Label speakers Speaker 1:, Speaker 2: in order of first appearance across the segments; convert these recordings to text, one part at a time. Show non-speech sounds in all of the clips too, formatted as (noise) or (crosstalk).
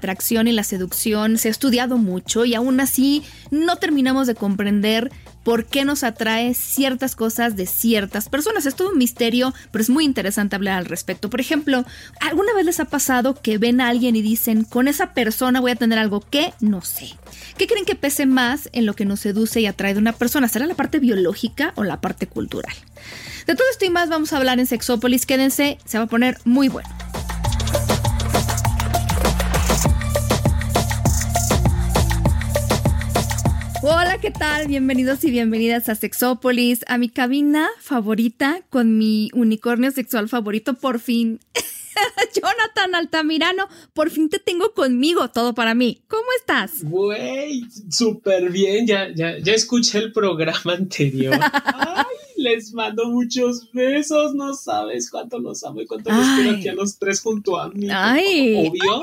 Speaker 1: Atracción y la seducción se ha estudiado mucho y aún así no terminamos de comprender por qué nos atrae ciertas cosas de ciertas personas. Es todo un misterio, pero es muy interesante hablar al respecto. Por ejemplo, ¿alguna vez les ha pasado que ven a alguien y dicen, con esa persona voy a tener algo que no sé? ¿Qué creen que pese más en lo que nos seduce y atrae de una persona? ¿Será la parte biológica o la parte cultural? De todo esto y más vamos a hablar en Sexópolis. Quédense, se va a poner muy bueno. Hola, ¿qué tal? Bienvenidos y bienvenidas a Sexópolis, a mi cabina favorita con mi unicornio sexual favorito, por fin. (laughs) Jonathan Altamirano, por fin te tengo conmigo, todo para mí. ¿Cómo estás?
Speaker 2: Güey, súper bien, ya, ya, ya escuché el programa anterior. (laughs) Ay, les mando muchos besos, no sabes cuánto los amo y cuánto los quiero aquí a los tres junto a mí.
Speaker 1: Ay.
Speaker 2: Obvio,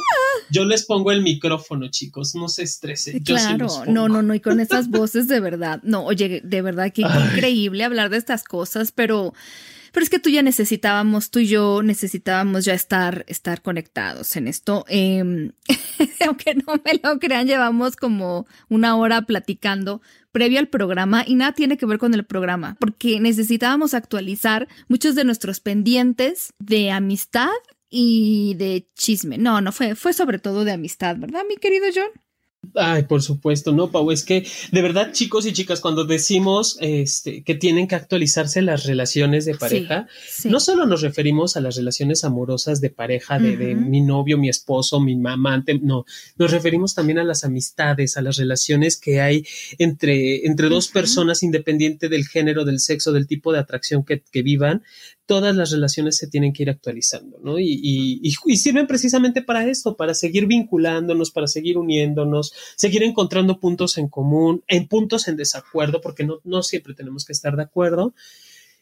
Speaker 2: yo les pongo el micrófono, chicos, no se estresen.
Speaker 1: Claro, no, no, no, y con estas voces de verdad, no, oye, de verdad que increíble hablar de estas cosas, pero pero es que tú ya necesitábamos, tú y yo necesitábamos ya estar, estar conectados en esto. Em, (laughs) aunque no me lo crean, llevamos como una hora platicando previo al programa y nada tiene que ver con el programa, porque necesitábamos actualizar muchos de nuestros pendientes de amistad y de chisme. No, no fue, fue sobre todo de amistad, ¿verdad, mi querido John?
Speaker 2: Ay, por supuesto, no, Pau, es que de verdad, chicos y chicas, cuando decimos este, que tienen que actualizarse las relaciones de pareja, no solo nos referimos a las relaciones amorosas de pareja, de, mi novio, mi esposo, mi amante, no, nos referimos también a las amistades, a las relaciones que hay entre, entre dos personas, independiente del género, del sexo, del tipo de atracción que, que vivan, todas las relaciones se tienen que ir actualizando, ¿no? Y, sirven precisamente para esto, para seguir vinculándonos, para seguir uniéndonos, seguir encontrando puntos en común, en puntos en desacuerdo, porque no, siempre tenemos que estar de acuerdo,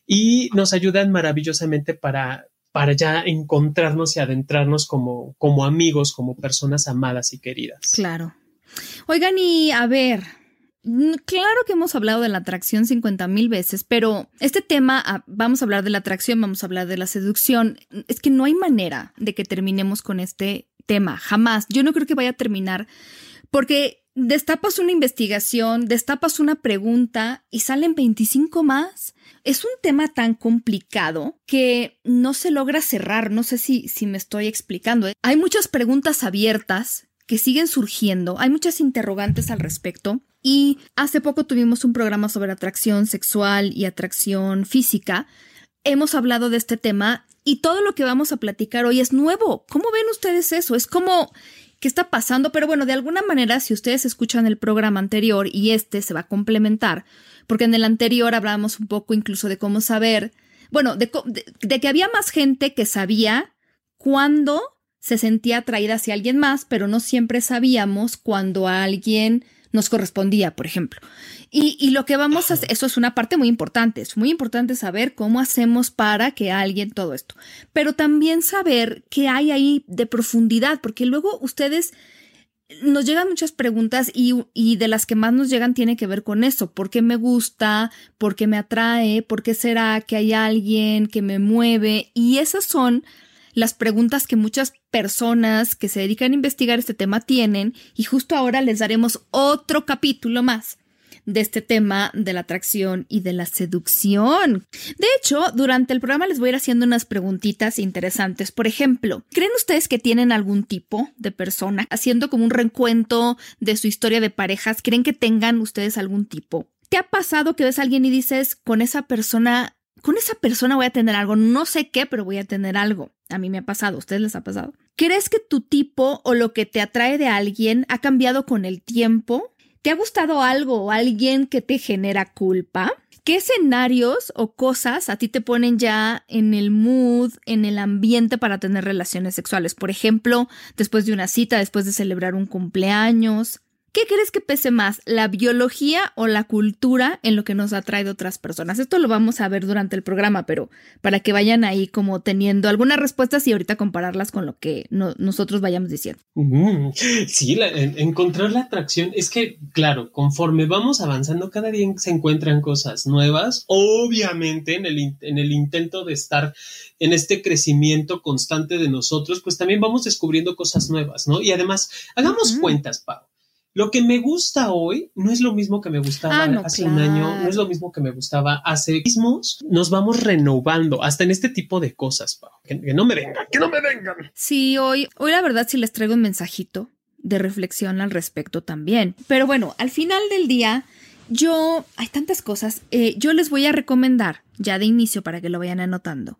Speaker 2: y nos ayudan maravillosamente para, ya encontrarnos y adentrarnos como, amigos, como personas amadas y queridas.
Speaker 1: Claro. Oigan, y a ver, claro que hemos hablado de la atracción 50 mil veces, pero este tema, ah, vamos a hablar de la atracción, vamos a hablar de la seducción, es que no hay manera de que terminemos con este tema, jamás. Yo no creo que vaya a terminar porque destapas una investigación, destapas una pregunta y salen 25 más. Es un tema tan complicado que no se logra cerrar, no sé si, si me estoy explicando. Hay muchas preguntas abiertas que siguen surgiendo, hay muchas interrogantes al respecto y hace poco tuvimos un programa sobre atracción sexual y atracción física. Hemos hablado de este tema y todo lo que vamos a platicar hoy es nuevo. ¿Cómo ven ustedes eso? Es como ¿qué está pasando? Pero bueno, de alguna manera, si ustedes escuchan el programa anterior y este se va a complementar, porque en el anterior hablamos un poco incluso de cómo saber, bueno, de, de que había más gente que sabía cuándo se sentía atraída hacia alguien más, pero no siempre sabíamos cuando alguien nos correspondía, por ejemplo. Y, lo que vamos a hacer, eso es una parte muy importante, es muy importante saber cómo hacemos para que alguien todo esto, pero también saber qué hay ahí de profundidad, porque luego ustedes nos llegan muchas preguntas y, y, de las que más nos llegan tiene que ver con eso. ¿Por qué me gusta? ¿Por qué me atrae? ¿Por qué será que hay alguien que me mueve? Y esas son las preguntas que muchas personas que se dedican a investigar este tema tienen y justo ahora les daremos otro capítulo más de este tema de la atracción y de la seducción. De hecho, durante el programa les voy a ir haciendo unas preguntitas interesantes. Por ejemplo, ¿creen ustedes que tienen algún tipo de persona haciendo como un reencuentro de su historia de parejas? ¿Creen que tengan ustedes algún tipo? ¿Te ha pasado que ves a alguien y dices, con esa persona, con esa persona voy a tener algo, no sé qué, pero voy a tener algo? A mí me ha pasado, ¿a ustedes les ha pasado? ¿Crees que tu tipo o lo que te atrae de alguien ha cambiado con el tiempo? ¿Te ha gustado algo o alguien que te genera culpa? ¿Qué escenarios o cosas a ti te ponen ya en el mood, en el ambiente para tener relaciones sexuales? Por ejemplo, después de una cita, después de celebrar un cumpleaños, ¿Qué crees que pese más, la biología o la cultura en lo que nos ha traído otras personas? Esto lo vamos a ver durante el programa, pero para que vayan ahí como teniendo algunas respuestas y ahorita compararlas con lo que nosotros vayamos diciendo.
Speaker 2: sí, encontrar la atracción es que, claro, conforme vamos avanzando, cada día se encuentran cosas nuevas. Obviamente, en el, en el intento de estar en este crecimiento constante de nosotros, pues también vamos descubriendo cosas nuevas, ¿no? Y además, hagamos cuentas, Pau. Lo que me gusta hoy no es lo mismo que me gustaba ah, hace un año, no es lo mismo que me gustaba hace mismos. Nos vamos renovando hasta en este tipo de cosas, Que, no me vengan, que no me vengan.
Speaker 1: Sí, hoy, hoy la verdad sí les traigo un mensajito de reflexión al respecto también. Pero bueno, al final del día, yo, hay tantas cosas. Eh, yo les voy a recomendar, ya de inicio para que lo vayan anotando.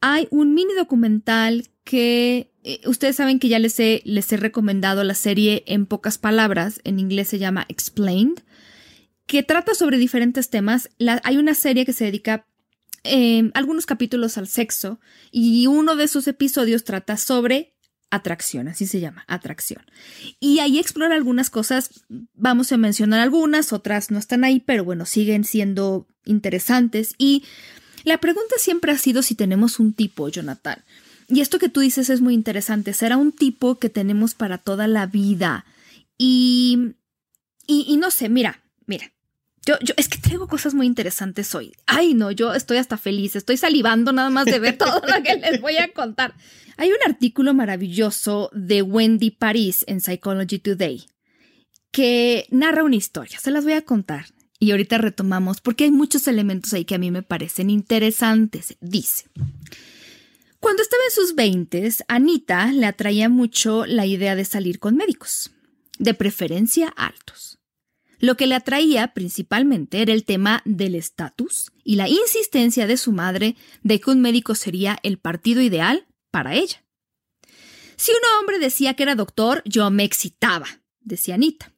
Speaker 1: Hay un mini documental que eh, ustedes saben que ya les he, les he recomendado la serie en pocas palabras, en inglés se llama Explained, que trata sobre diferentes temas. hay una serie que se dedica eh, algunos capítulos al sexo y uno de esos episodios trata sobre atracción, así se llama, atracción. Y ahí explora algunas cosas, vamos a mencionar algunas, otras no están ahí, pero bueno, siguen siendo interesantes. Y la pregunta siempre ha sido si tenemos un tipo, Jonathan. Y esto que tú dices es muy interesante. Será un tipo que tenemos para toda la vida. Y, y, no sé, mira, mira. Yo, yo, es que traigo cosas muy interesantes hoy. Ay, no, yo estoy hasta feliz. Estoy salivando nada más de ver (laughs) todo lo que les voy a contar. Hay un artículo maravilloso de Wendy Paris en Psychology Today que narra una historia. Se las voy a contar. Y ahorita retomamos porque hay muchos elementos ahí que a mí me parecen interesantes. Dice. Cuando estaba en sus veintes, Anita le atraía mucho la idea de salir con médicos, de preferencia altos. Lo que le atraía principalmente era el tema del estatus y la insistencia de su madre de que un médico sería el partido ideal para ella. Si un hombre decía que era doctor, yo me excitaba, decía Anita.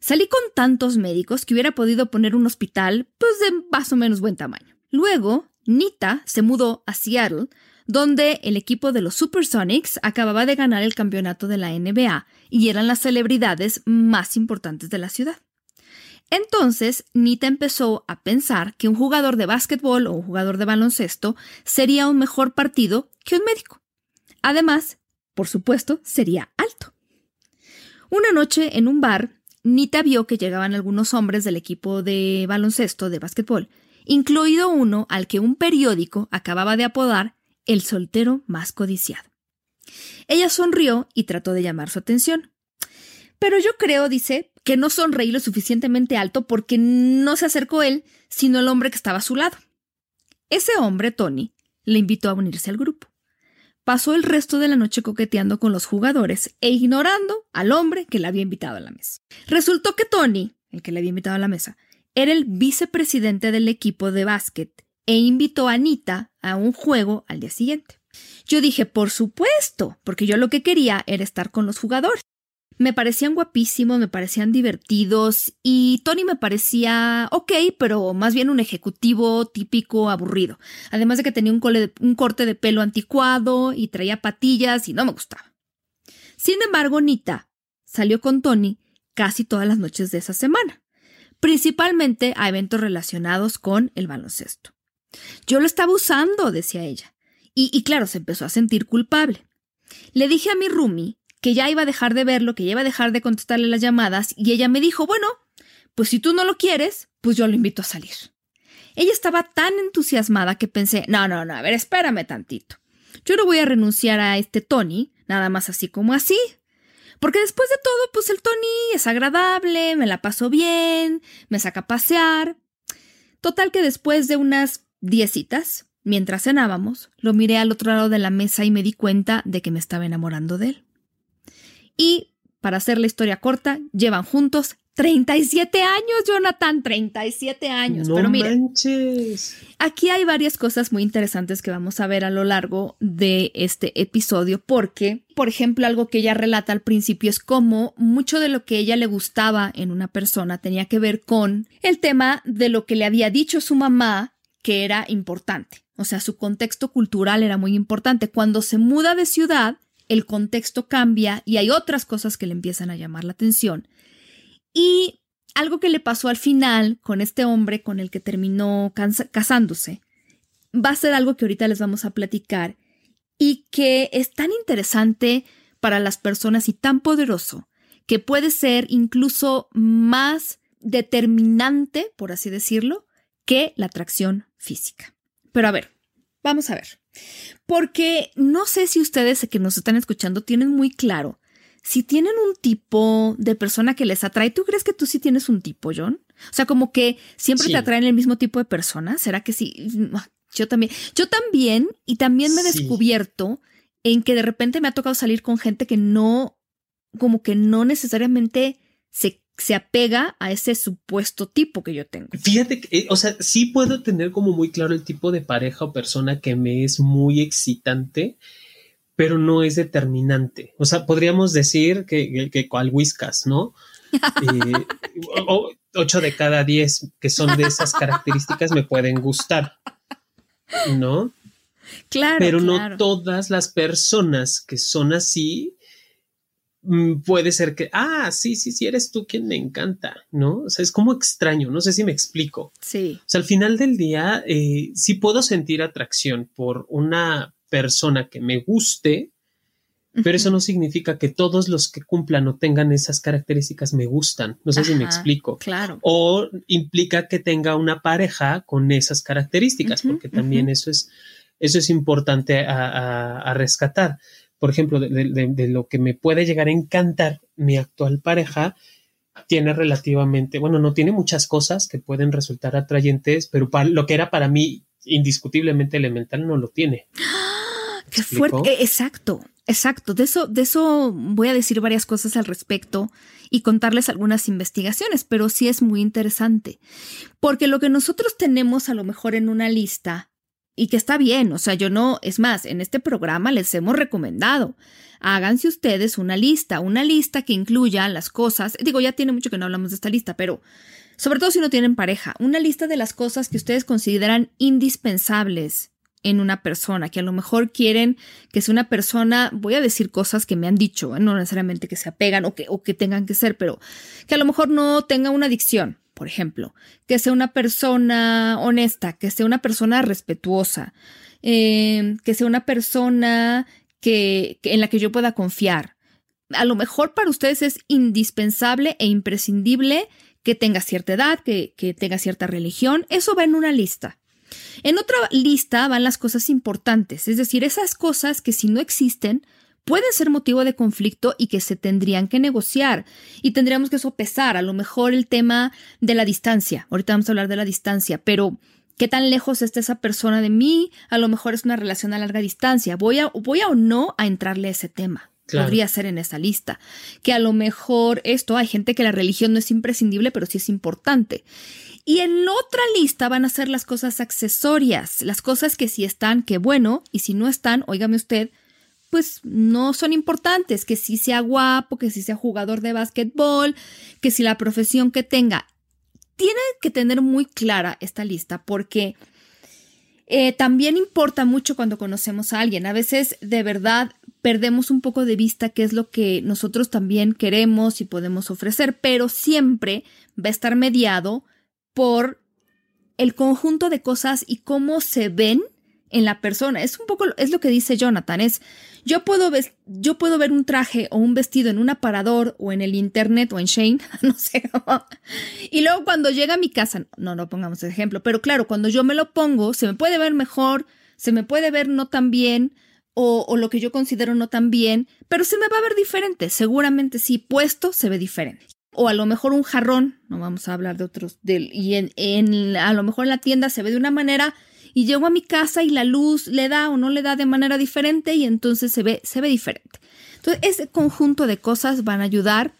Speaker 1: Salí con tantos médicos que hubiera podido poner un hospital, pues de más o menos buen tamaño. Luego, Nita se mudó a Seattle donde el equipo de los Supersonics acababa de ganar el campeonato de la NBA y eran las celebridades más importantes de la ciudad. Entonces, Nita empezó a pensar que un jugador de básquetbol o un jugador de baloncesto sería un mejor partido que un médico. Además, por supuesto, sería alto. Una noche en un bar, Nita vio que llegaban algunos hombres del equipo de baloncesto de básquetbol, incluido uno al que un periódico acababa de apodar el soltero más codiciado. Ella sonrió y trató de llamar su atención. Pero yo creo, dice, que no sonreí lo suficientemente alto porque no se acercó él, sino el hombre que estaba a su lado. Ese hombre, Tony, le invitó a unirse al grupo. Pasó el resto de la noche coqueteando con los jugadores e ignorando al hombre que le había invitado a la mesa. Resultó que Tony, el que le había invitado a la mesa, era el vicepresidente del equipo de básquet e invitó a Anita a un juego al día siguiente. Yo dije, por supuesto, porque yo lo que quería era estar con los jugadores. Me parecían guapísimos, me parecían divertidos y Tony me parecía ok, pero más bien un ejecutivo típico aburrido. Además de que tenía un, un corte de pelo anticuado y traía patillas y no me gustaba. Sin embargo, Nita salió con Tony casi todas las noches de esa semana, principalmente a eventos relacionados con el baloncesto. Yo lo estaba usando, decía ella. Y, claro, se empezó a sentir culpable. Le dije a mi Rumi que ya iba a dejar de verlo, que ya iba a dejar de contestarle las llamadas, y ella me dijo, bueno, pues si tú no lo quieres, pues yo lo invito a salir. Ella estaba tan entusiasmada que pensé, no, no, no, a ver, espérame tantito. Yo no voy a renunciar a este Tony, nada más así como así. Porque después de todo, pues el Tony es agradable, me la paso bien, me saca a pasear. Total que después de unas Diez citas. Mientras cenábamos, lo miré al otro lado de la mesa y me di cuenta de que me estaba enamorando de él. Y, para hacer la historia corta, llevan juntos 37 años, Jonathan, 37 años.
Speaker 2: No
Speaker 1: Pero mira,
Speaker 2: manches.
Speaker 1: aquí hay varias cosas muy interesantes que vamos a ver a lo largo de este episodio, porque, por ejemplo, algo que ella relata al principio es cómo mucho de lo que ella le gustaba en una persona tenía que ver con el tema de lo que le había dicho su mamá que era importante. O sea, su contexto cultural era muy importante. Cuando se muda de ciudad, el contexto cambia y hay otras cosas que le empiezan a llamar la atención. Y algo que le pasó al final con este hombre con el que terminó casándose va a ser algo que ahorita les vamos a platicar y que es tan interesante para las personas y tan poderoso que puede ser incluso más determinante, por así decirlo, que la atracción física. Pero a ver, vamos a ver. Porque no sé si ustedes que nos están escuchando tienen muy claro si tienen un tipo de persona que les atrae, ¿tú crees que tú sí tienes un tipo, John? O sea, como que siempre te atraen el mismo tipo de persona. ¿Será que sí? Ah, yo también. Yo también, y también me he descubierto en que de repente me ha tocado salir con gente que no, como que no necesariamente se, se apega a ese supuesto tipo que yo tengo.
Speaker 2: Fíjate, que, eh, o sea, sí puedo tener como muy claro el tipo de pareja o persona que me es muy excitante pero no es determinante. O sea, podríamos decir que, que, cual whiskas, ¿no? (laughs) Eh, ocho de cada diez que son de esas características me pueden gustar, ¿no?
Speaker 1: Claro.
Speaker 2: Pero no todas las personas que son así puede ser que, ah, sí, sí, sí, eres tú quien me encanta, ¿no? O sea, es como extraño, no sé si me explico.
Speaker 1: Sí.
Speaker 2: O sea, al final del día, eh, sí puedo sentir atracción por una persona que me guste, pero eso no significa que todos los que cumplan o tengan esas características me gustan. No sé si me explico.
Speaker 1: Claro.
Speaker 2: O implica que tenga una pareja con esas características, porque también eso es, eso es importante a, rescatar. Por ejemplo, de, lo que me puede llegar a encantar mi actual pareja, tiene relativamente, bueno, no tiene muchas cosas que pueden resultar atrayentes, pero para, lo que era para mí indiscutiblemente elemental no lo tiene.
Speaker 1: Qué fuerte. Eh, exacto, exacto. De eso, de eso voy a decir varias cosas al respecto y contarles algunas investigaciones, pero sí es muy interesante. Porque lo que nosotros tenemos a lo mejor en una lista, y que está bien, o sea, yo no, es más, en este programa les hemos recomendado, háganse ustedes una lista, una lista que incluya las cosas, digo, ya tiene mucho que no hablamos de esta lista, pero sobre todo si no tienen pareja, una lista de las cosas que ustedes consideran indispensables en una persona, que a lo mejor quieren que sea una persona, voy a decir cosas que me han dicho, no necesariamente que se apegan o que, o que tengan que ser, pero que a lo mejor no tenga una adicción, por ejemplo, que sea una persona honesta, que sea una persona respetuosa, em, que sea una persona que, en la que yo pueda confiar. A lo mejor para ustedes es indispensable e imprescindible que tenga cierta edad, que, que tenga cierta religión, eso va en una lista. En otra lista van las cosas importantes, es decir, esas cosas que si no existen, pueden ser motivo de conflicto y que se tendrían que negociar y tendríamos que sopesar a lo mejor el tema de la distancia. Ahorita vamos a hablar de la distancia, pero ¿qué tan lejos está esa persona de mí? A lo mejor es una relación a larga distancia. ¿Voy a, voy a o no a entrarle a ese tema? Podría ser en esa lista. Que a lo mejor esto, hay gente que la religión no es imprescindible, pero sí es importante. Y en otra lista van a ser las cosas accesorias, las cosas que si están, qué bueno, y si no están, óigame usted, pues no son importantes, que si sea guapo, que si sea jugador de básquetbol, que si la profesión que tenga. Tiene que tener muy clara esta lista porque eh, también importa mucho cuando conocemos a alguien. A veces de verdad perdemos un poco de vista qué es lo que nosotros también queremos y podemos ofrecer, pero siempre va a estar mediado por el conjunto de cosas y cómo se ven en la persona. Es un poco, es lo que dice Jonathan, es yo puedo, ver, yo puedo ver un traje o un vestido en un aparador o en el internet o en Shane, (laughs) no sé. y luego cuando llega a mi casa, no, no pongamos ejemplo, pero claro, cuando yo me lo pongo, se me puede ver mejor, se me puede ver no tan bien o, o lo que yo considero no tan bien, pero se me va a ver diferente. Seguramente sí, puesto se ve diferente o a lo mejor un jarrón, no vamos a hablar de otros, del, y en, en, a lo mejor en la tienda se ve de una manera y llego a mi casa y la luz le da o no le da de manera diferente y entonces se ve, se ve diferente. Entonces, ese conjunto de cosas van a ayudar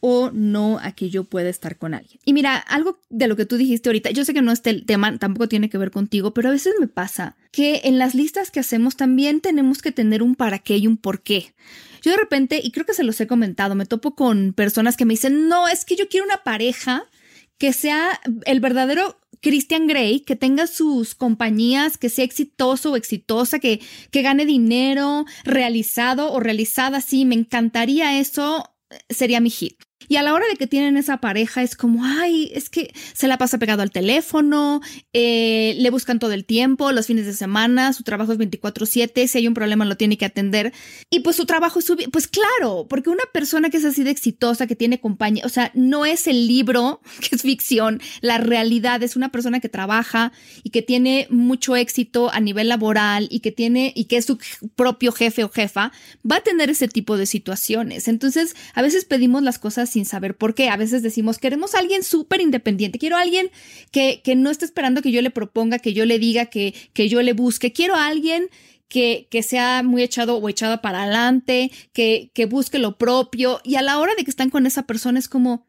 Speaker 1: o no a que yo pueda estar con alguien. Y mira, algo de lo que tú dijiste ahorita, yo sé que no es el tema, tampoco tiene que ver contigo, pero a veces me pasa que en las listas que hacemos también tenemos que tener un para qué y un por qué. Yo de repente, y creo que se los he comentado, me topo con personas que me dicen, no, es que yo quiero una pareja que sea el verdadero Christian Grey, que tenga sus compañías, que sea exitoso o exitosa, que, que gane dinero, realizado o realizada, sí, me encantaría eso, sería mi hit. Y a la hora de que tienen esa pareja es como, ay, es que se la pasa pegado al teléfono, eh, le buscan todo el tiempo, los fines de semana, su trabajo es 24/7, si hay un problema lo tiene que atender. Y pues su trabajo es su... Pues claro, porque una persona que es así de exitosa, que tiene compañía, o sea, no es el libro (laughs) que es ficción, la realidad es una persona que trabaja y que tiene mucho éxito a nivel laboral y que tiene y que es su propio jefe o jefa, va a tener ese tipo de situaciones. Entonces, a veces pedimos las cosas sin saber por qué. A veces decimos, queremos a alguien súper independiente, quiero a alguien que, que, no esté esperando que yo le proponga, que yo le diga, que, que yo le busque, quiero a alguien que, que, sea muy echado o echada para adelante, que, que busque lo propio. Y a la hora de que están con esa persona es como,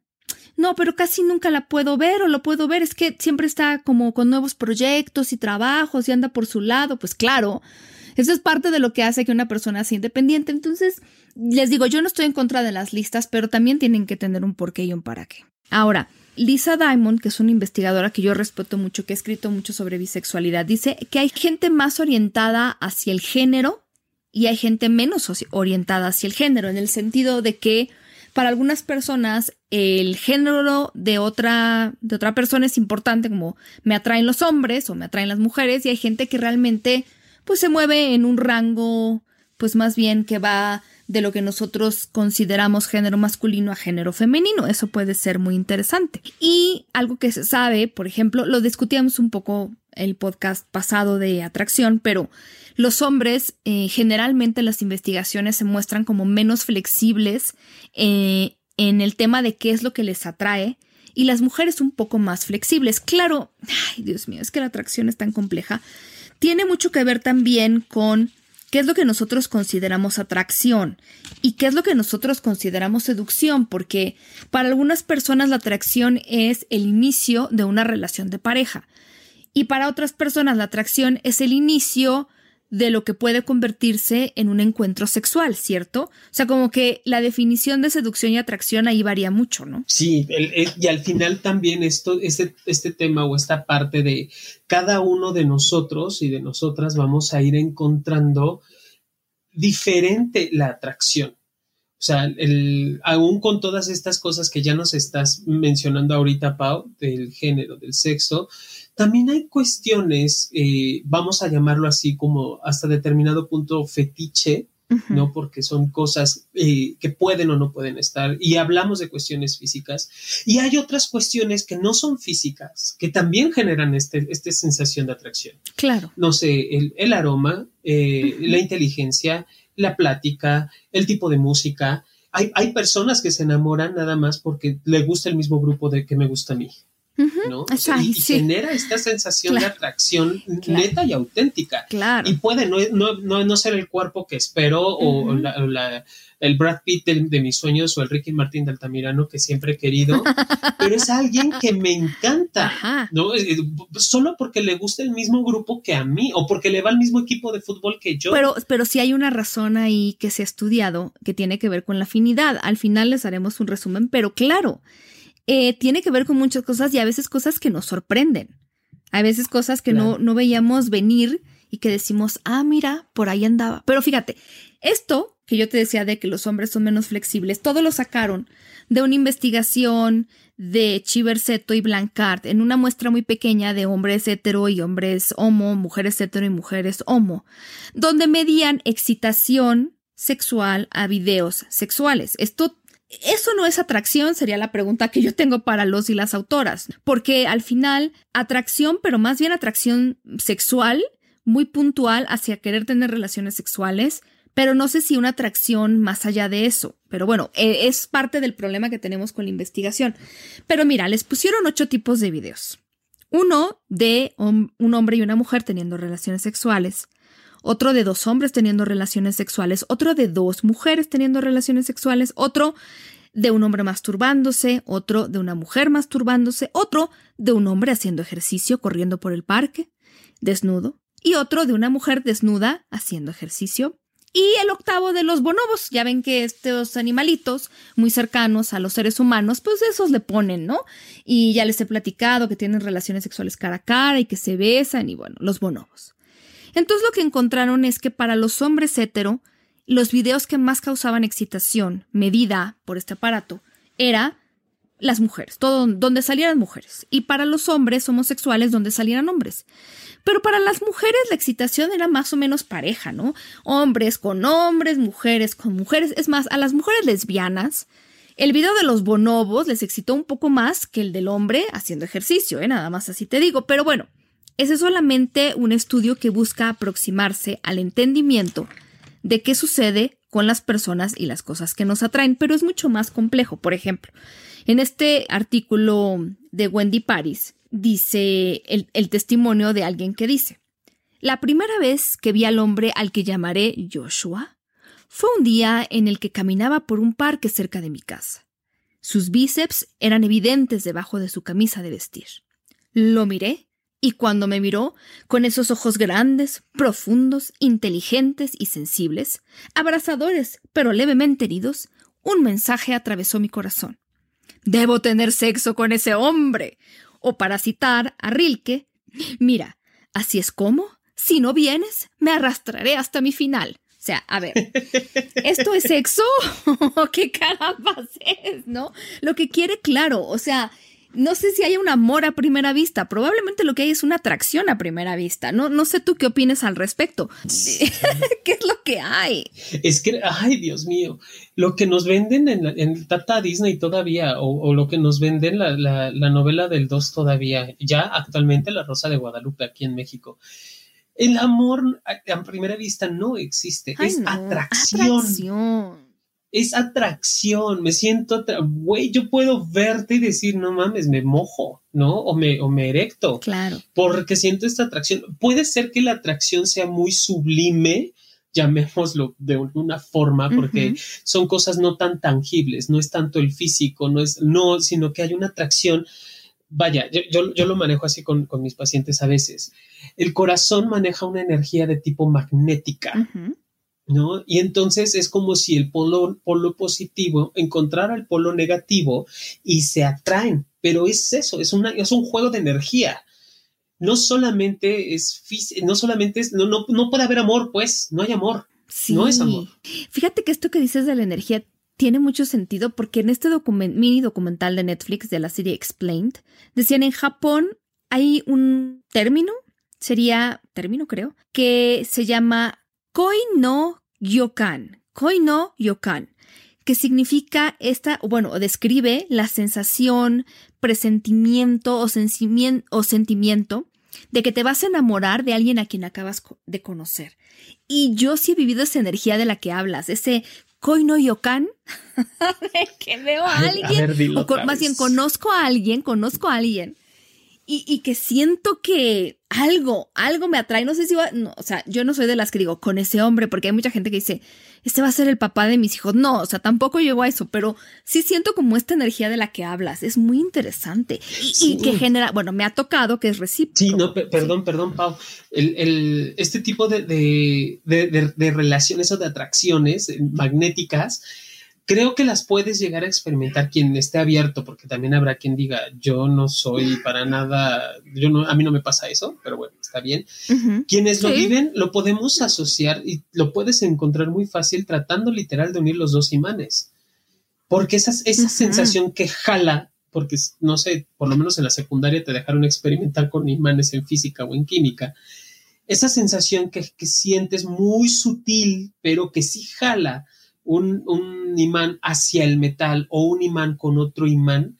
Speaker 1: no, pero casi nunca la puedo ver o lo puedo ver, es que siempre está como con nuevos proyectos y trabajos y anda por su lado, pues claro, eso es parte de lo que hace que una persona sea independiente. Entonces, les digo, yo no estoy en contra de las listas, pero también tienen que tener un porqué y un para qué. Ahora, Lisa Diamond, que es una investigadora que yo respeto mucho, que ha escrito mucho sobre bisexualidad, dice que hay gente más orientada hacia el género y hay gente menos orientada hacia el género, en el sentido de que para algunas personas el género de otra, de otra persona es importante, como me atraen los hombres o me atraen las mujeres, y hay gente que realmente pues se mueve en un rango, pues más bien que va de lo que nosotros consideramos género masculino a género femenino. Eso puede ser muy interesante. Y algo que se sabe, por ejemplo, lo discutíamos un poco el podcast pasado de atracción, pero los hombres eh, generalmente las investigaciones se muestran como menos flexibles eh, en el tema de qué es lo que les atrae y las mujeres un poco más flexibles. Claro, ay Dios mío, es que la atracción es tan compleja tiene mucho que ver también con qué es lo que nosotros consideramos atracción y qué es lo que nosotros consideramos seducción, porque para algunas personas la atracción es el inicio de una relación de pareja. Y para otras personas la atracción es el inicio de lo que puede convertirse en un encuentro sexual, ¿cierto? O sea, como que la definición de seducción y atracción ahí varía mucho, ¿no?
Speaker 2: Sí, y al final también esto, este, este tema o esta parte de cada uno de nosotros y de nosotras vamos a ir encontrando diferente la atracción. O sea, el, aún con todas estas cosas que ya nos estás mencionando ahorita, Pau, del género, del sexo, también hay cuestiones, eh, vamos a llamarlo así como hasta determinado punto fetiche, ¿no? Porque son cosas eh, que pueden o no pueden estar. Y hablamos de cuestiones físicas. Y hay otras cuestiones que no son físicas, que también generan este, esta sensación de atracción.
Speaker 1: Claro.
Speaker 2: No sé, el, aroma, eh, la inteligencia, la plática, el tipo de música. Hay, hay personas que se enamoran nada más porque le gusta el mismo grupo de que me gusta a mí. ¿No? y, genera esta sensación de atracción neta y auténtica.
Speaker 1: Claro.
Speaker 2: Y puede no, no, no, ser el cuerpo que espero o la, el Brad Pitt de, mis sueños o el Ricky Martín de Altamirano que siempre he querido, (laughs) pero es alguien que me encanta, ¿no? Solo porque le gusta el mismo grupo que a mí o porque le va al mismo equipo de fútbol que yo.
Speaker 1: Pero, pero sí hay una razón ahí que se ha estudiado que tiene que ver con la afinidad. Al final les haremos un resumen, pero claro, eh, tiene que ver con muchas cosas y a veces cosas que nos sorprenden. A veces cosas que no, no veíamos venir y que decimos, ah, mira, por ahí andaba. Pero fíjate, esto que yo te decía de que los hombres son menos flexibles, todo lo sacaron de una investigación de Chiverseto y Blancard en una muestra muy pequeña de hombres hetero y hombres homo, mujeres hetero y mujeres homo, donde medían excitación sexual a videos sexuales. Esto eso no es atracción, sería la pregunta que yo tengo para los y las autoras, porque al final atracción, pero más bien atracción sexual, muy puntual hacia querer tener relaciones sexuales, pero no sé si una atracción más allá de eso. Pero bueno, e, es parte del problema que tenemos con la investigación. Pero mira, les pusieron ocho tipos de videos. Uno de un hombre y una mujer teniendo relaciones sexuales otro de dos hombres teniendo relaciones sexuales, otro de dos mujeres teniendo relaciones sexuales, otro de un hombre masturbándose, otro de una mujer masturbándose, otro de un hombre haciendo ejercicio corriendo por el parque, desnudo, y otro de una mujer desnuda haciendo ejercicio. Y el octavo de los bonobos. Ya ven que estos animalitos muy cercanos a los seres humanos, pues esos le ponen, ¿no? Y ya les he platicado que tienen relaciones sexuales cara a cara y que se besan y bueno, los bonobos. Entonces lo que encontraron es que para los hombres hetero, los videos que más causaban excitación, medida por este aparato, era las mujeres, todo donde salieran mujeres, y para los hombres homosexuales donde salieran hombres. Pero para las mujeres la excitación era más o menos pareja, ¿no? Hombres con hombres, mujeres con mujeres. Es más, a las mujeres lesbianas, el video de los bonobos les excitó un poco más que el del hombre haciendo ejercicio, ¿eh? Nada más así te digo. Pero bueno, ese es solamente un estudio que busca aproximarse al entendimiento de qué sucede con las personas y las cosas que nos atraen, pero es mucho más complejo. Por ejemplo, en este artículo de Wendy Paris, dice el, testimonio de alguien que dice, la primera vez que vi al hombre al que llamaré Joshua fue un día en el que caminaba por un parque cerca de mi casa. Sus bíceps eran evidentes debajo de su camisa de vestir. Lo miré y cuando me miró, con esos ojos grandes, profundos, inteligentes y sensibles, abrazadores pero levemente heridos, un mensaje atravesó mi corazón. Debo tener sexo con ese hombre. O para citar a Rilke, mira, así es como, si no vienes, me arrastraré hasta mi final. O sea, a ver, (laughs) ¿esto es sexo? (laughs) ¿Qué caramba es, no? Lo que quiere, claro, o sea, no sé si hay un amor a primera vista, probablemente lo que hay es una atracción a primera vista. No, no sé tú qué opinas al respecto. (laughs) ¿Qué es lo que hay?
Speaker 2: Es que, ay, Dios mío, lo que nos venden en, en Tata Disney todavía, o, lo que nos venden la, la, novela del 2 todavía, ya actualmente La Rosa de Guadalupe aquí en México. El amor a, primera vista no existe, es atracción es atracción, me siento, güey, yo puedo verte y decir, no mames, me mojo, ¿no? O me, o me erecto.
Speaker 1: Claro.
Speaker 2: Porque siento esta atracción. Puede ser que la atracción sea muy sublime, llamémoslo de alguna forma, porque son cosas no tan tangibles, no es tanto el físico, no es, no, sino que hay una atracción. Vaya, yo, yo, lo manejo así con, con, mis pacientes a veces. El corazón maneja una energía de tipo magnética. ¿No? Y entonces es como si el polo, polo positivo encontrara el polo negativo y se atraen, pero es eso, es, una, es un juego de energía. No solamente es no solamente es, no, no, no puede haber amor, pues, no hay amor. No es amor.
Speaker 1: Fíjate que esto que dices de la energía tiene mucho sentido porque en este mini documental de Netflix de la serie Explained, decían en Japón hay un término, sería término creo, que se llama Koi no Yokan. Koi no Yokan. Que significa esta, bueno, describe la sensación, presentimiento o, o sentimiento de que te vas a enamorar de alguien a quien acabas de conocer. Y yo sí he vivido esa energía de la que hablas, ese koi no yokan, (laughs) que veo a alguien, o más bien conozco a alguien, conozco a alguien y, que siento que algo, algo me atrae. No sé si va, o sea, yo no soy de las que digo con ese hombre, porque hay mucha gente que dice, este va a ser el papá de mis hijos. No, o sea, tampoco llego a eso, pero sí siento como esta energía de la que hablas. Es muy interesante y, que genera, bueno, me ha tocado que es recíproco.
Speaker 2: Sí, no, perdón, perdón, Pau. El, este tipo de, de, de, de relaciones o de atracciones magnéticas creo que las puedes llegar a experimentar quien esté abierto, porque también habrá quien diga, yo no soy para nada, yo no, a mí no me pasa eso, pero bueno, está bien. Quienes lo viven, lo podemos asociar y lo puedes encontrar muy fácil tratando literal de unir los dos imanes. Porque esa, esa sensación que jala, porque no sé, por lo menos en la secundaria te dejaron experimentar con imanes en física o en química, esa sensación que, que sientes muy sutil, pero que sí jala, un, imán hacia el metal o un imán con otro imán,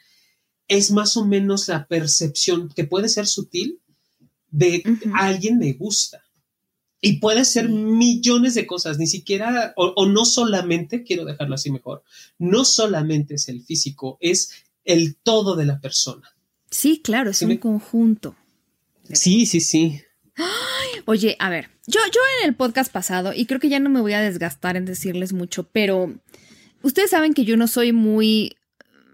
Speaker 2: es más o menos la percepción que puede ser sutil de alguien me gusta. Y puede ser millones de cosas, ni siquiera, o, no solamente, quiero dejarlo así mejor, no solamente es el físico, es el todo de la persona.
Speaker 1: Sí, claro, es un conjunto.
Speaker 2: Sí, sí, sí.
Speaker 1: Oye, a ver, yo, yo en el podcast pasado, y creo que ya no me voy a desgastar en decirles mucho, pero Ustedes saben que yo no soy muy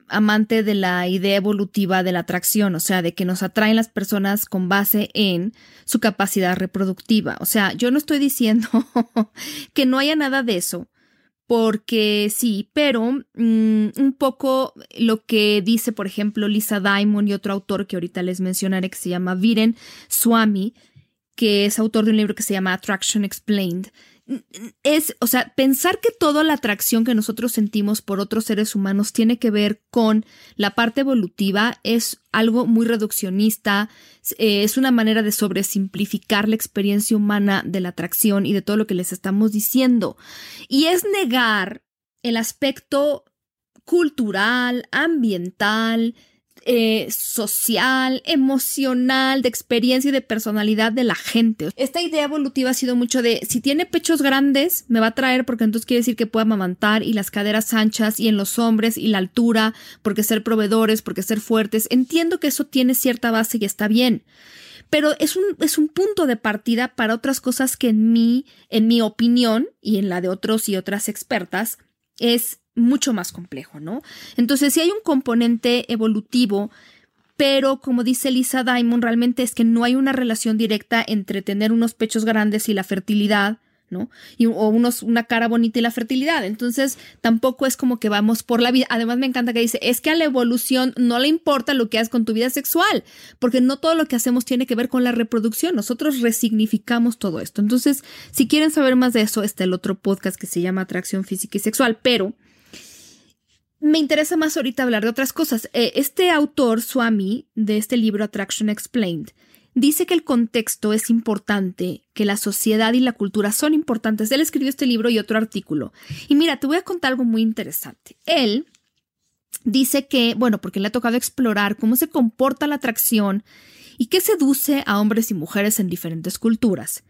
Speaker 1: amante de la idea evolutiva de la atracción, o sea, de que nos atraen las personas con base en su capacidad reproductiva. O sea, yo no estoy diciendo (laughs) que no haya nada de eso, porque sí, pero mm, un poco lo que dice, por ejemplo, Lisa Diamond y otro autor que ahorita les mencionaré que se llama Viren Swami, que es autor de un libro que se llama Attraction Explained es, o sea, pensar que toda la atracción que nosotros sentimos por otros seres humanos tiene que ver con la parte evolutiva es algo muy reduccionista, eh, es una manera de sobresimplificar la experiencia humana de la atracción y de todo lo que les estamos diciendo. Y es negar el aspecto cultural, ambiental, eh, social, emocional, de experiencia y de personalidad de la gente. Esta idea evolutiva ha sido mucho de si tiene pechos grandes, me va a traer porque entonces quiere decir que pueda amamantar y las caderas anchas y en los hombres y la altura, porque ser proveedores, porque ser fuertes. Entiendo que eso tiene cierta base y está bien. Pero es un, es un punto de partida para otras cosas que en mí, en mi opinión y en la de otros y otras expertas, es mucho más complejo, ¿no? Entonces, si hay un componente evolutivo, pero como dice Lisa Diamond, realmente es que no hay una relación directa entre tener unos pechos grandes y la fertilidad, ¿no? Y, o unos, una cara bonita y la fertilidad. Entonces, tampoco es como que vamos por la vida. Además, me encanta que dice, es que a la evolución no le importa lo que haces con tu vida sexual, porque no todo lo que hacemos tiene que ver con la reproducción. Nosotros resignificamos todo esto. Entonces, si quieren saber más de eso, está el otro podcast que se llama Atracción Física y Sexual, pero me interesa más ahorita hablar de otras cosas. Eh, este autor, Swami, de este libro Attraction Explained, dice que el contexto es importante, que la sociedad y la cultura son importantes. Él escribió este libro y otro artículo. Y mira, te voy a contar algo muy interesante. Él dice que, bueno, porque le ha tocado explorar cómo se comporta la atracción y qué seduce a hombres y mujeres en diferentes culturas.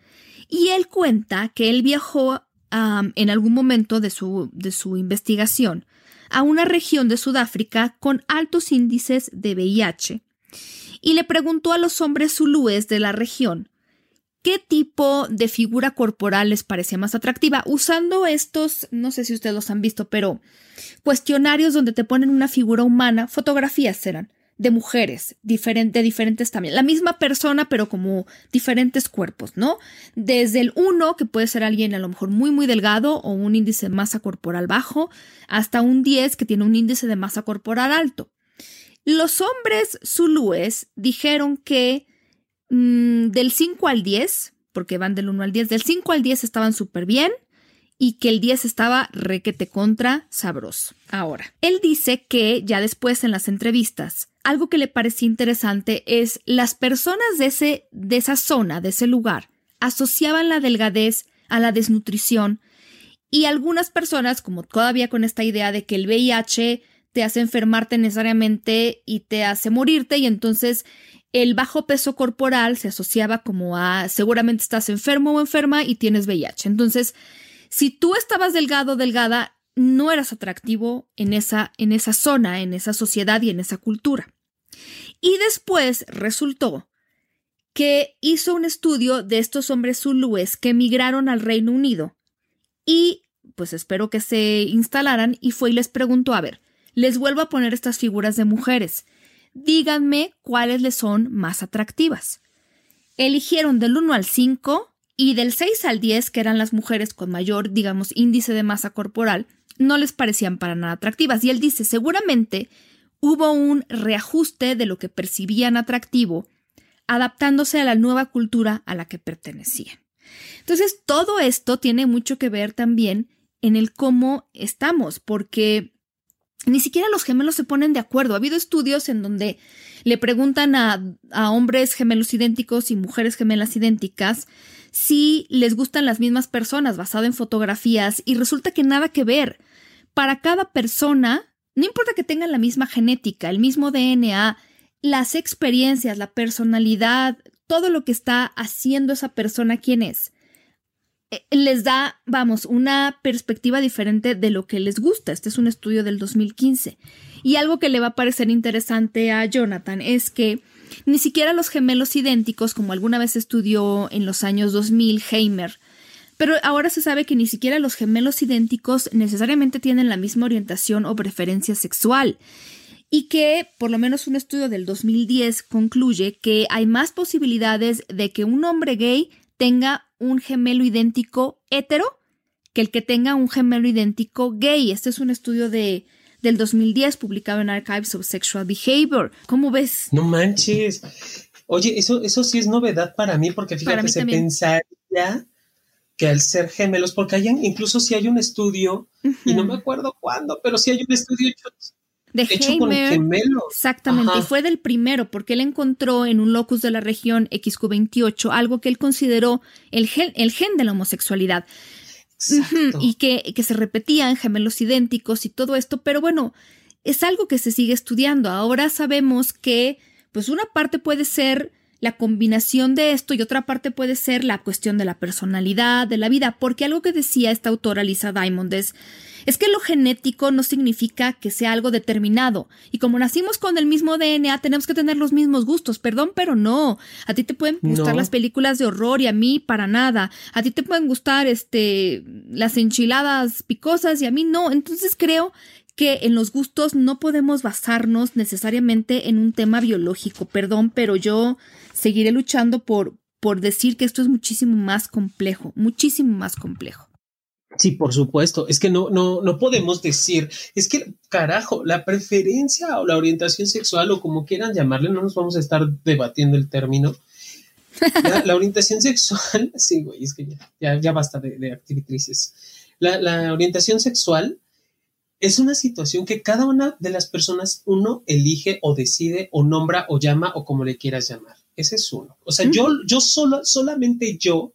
Speaker 1: Y él cuenta que él viajó en algún momento de su, de su investigación a una región de Sudáfrica con altos índices de VIH y le preguntó a los hombres zulúes de la región qué tipo de figura corporal les parecía más atractiva, usando estos, no sé si ustedes los han visto, pero cuestionarios donde te ponen una figura humana, fotografías eran, de mujeres diferente, diferentes también. La misma persona, pero como diferentes cuerpos, ¿no? Desde el 1, que puede ser alguien a lo mejor muy, muy delgado o un índice de masa corporal bajo, hasta un 10 que tiene un índice de masa corporal alto. Los hombres zulúes dijeron que mm, del 5 al 10, porque van del 1 al 10, del 5 al 10 estaban súper bien y que el 10 estaba requete contra sabroso. Ahora, él dice que ya después en las entrevistas, algo que le parecía interesante es las personas de, ese, de esa zona, de ese lugar, asociaban la delgadez a la desnutrición y algunas personas, como todavía con esta idea de que el VIH te hace enfermarte necesariamente y te hace morirte y entonces el bajo peso corporal se asociaba como a seguramente estás enfermo o enferma y tienes VIH. Entonces, si tú estabas delgado o delgada, no eras atractivo en esa, en esa zona, en esa sociedad y en esa cultura. Y después resultó que hizo un estudio de estos hombres zulúes que emigraron al Reino Unido y pues espero que se instalaran y fue y les preguntó, a ver, les vuelvo a poner estas figuras de mujeres, díganme cuáles les son más atractivas. Eligieron del 1 al 5 y del 6 al 10, que eran las mujeres con mayor, digamos, índice de masa corporal, no les parecían para nada atractivas. Y él dice, seguramente hubo un reajuste de lo que percibían atractivo, adaptándose a la nueva cultura a la que pertenecían. Entonces, todo esto tiene mucho que ver también en el cómo estamos, porque ni siquiera los gemelos se ponen de acuerdo. Ha habido estudios en donde le preguntan a, a hombres gemelos idénticos y mujeres gemelas idénticas si les gustan las mismas personas basado en fotografías y resulta que nada que ver. Para cada persona, no importa que tengan la misma genética, el mismo DNA, las experiencias, la personalidad, todo lo que está haciendo esa persona, quién es, eh, les da, vamos, una perspectiva diferente de lo que les gusta. Este es un estudio del 2015. Y algo que le va a parecer interesante a Jonathan es que ni siquiera los gemelos idénticos, como alguna vez estudió en los años 2000 Heimer, Pero ahora se sabe que ni siquiera los gemelos idénticos necesariamente tienen la misma orientación o preferencia sexual y que por lo menos un estudio del 2010 concluye que hay más posibilidades de que un hombre gay tenga un gemelo idéntico hetero que el que tenga un gemelo idéntico gay. Este es un estudio de, del 2010 publicado en Archives of Sexual Behavior. ¿Cómo ves?
Speaker 2: No manches. Oye, eso, eso sí es novedad para mí porque fíjate, se pensaría que al ser gemelos, porque hay incluso si hay un estudio, y no me acuerdo cuándo, pero sí hay un estudio hecho
Speaker 1: de
Speaker 2: Hecho con gemelos.
Speaker 1: Exactamente, y fue del primero, porque él encontró en un locus de la región XQ28 algo que él consideró el gen, el gen de la homosexualidad. Y que, que se repetían gemelos idénticos y todo esto, pero bueno, es algo que se sigue estudiando. Ahora sabemos que, pues, una parte puede ser la combinación de esto y otra parte puede ser la cuestión de la personalidad, de la vida, porque algo que decía esta autora Lisa Diamond es es que lo genético no significa que sea algo determinado. Y como nacimos con el mismo DNA, tenemos que tener los mismos gustos. Perdón, pero no. A ti te pueden gustar las películas de horror y a mí para nada. A ti te pueden gustar este las enchiladas picosas y a mí no. Entonces creo que en los gustos no podemos basarnos necesariamente en un tema biológico. Perdón, pero yo seguiré luchando por por decir que esto es muchísimo más complejo, muchísimo más complejo.
Speaker 2: Sí, por supuesto. Es que no, no, no podemos decir, es que, carajo, la preferencia o la orientación sexual o como quieran llamarle, no nos vamos a estar debatiendo el término. La, orientación sexual, (laughs) sí, güey, es que ya, ya, basta de, actrices. La, la orientación sexual es una situación que cada una de las personas, uno elige o decide o nombra o llama o como le quieras llamar. Ese es uno. O sea, yo, yo solo, solamente yo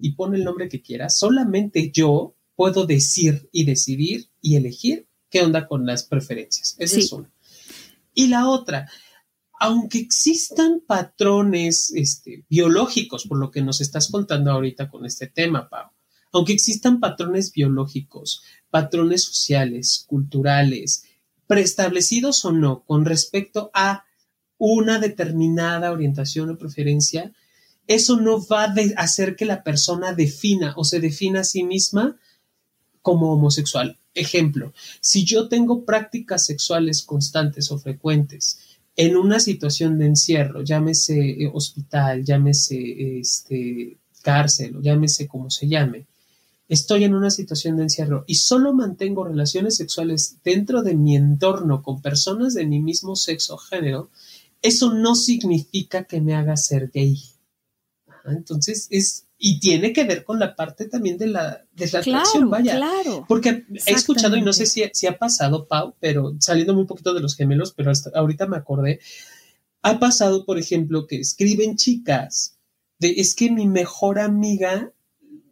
Speaker 2: y pone el nombre que quieras, solamente yo puedo decir y decidir y elegir qué onda con las preferencias. Esa es una. Y la otra, aunque existan patrones este, biológicos, por lo que nos estás contando ahorita con este tema, Pau, aunque existan patrones biológicos, patrones sociales, culturales, preestablecidos o no, con respecto a una determinada orientación o preferencia, eso no va a hacer que la persona defina o se defina a sí misma como homosexual. Ejemplo, si yo tengo prácticas sexuales constantes o frecuentes en una situación de encierro, llámese eh, hospital, llámese este, cárcel o llámese como se llame, estoy en una situación de encierro y solo mantengo relaciones sexuales dentro de mi entorno con personas de mi mismo sexo o género, eso no significa que me haga ser gay. Entonces es, y tiene que ver con la parte también de la, de la atracción, vaya.
Speaker 1: Claro.
Speaker 2: Porque he escuchado, y no sé si, si ha pasado, Pau, pero saliendo un poquito de los gemelos, pero hasta ahorita me acordé, ha pasado, por ejemplo, que escriben chicas de es que mi mejor amiga,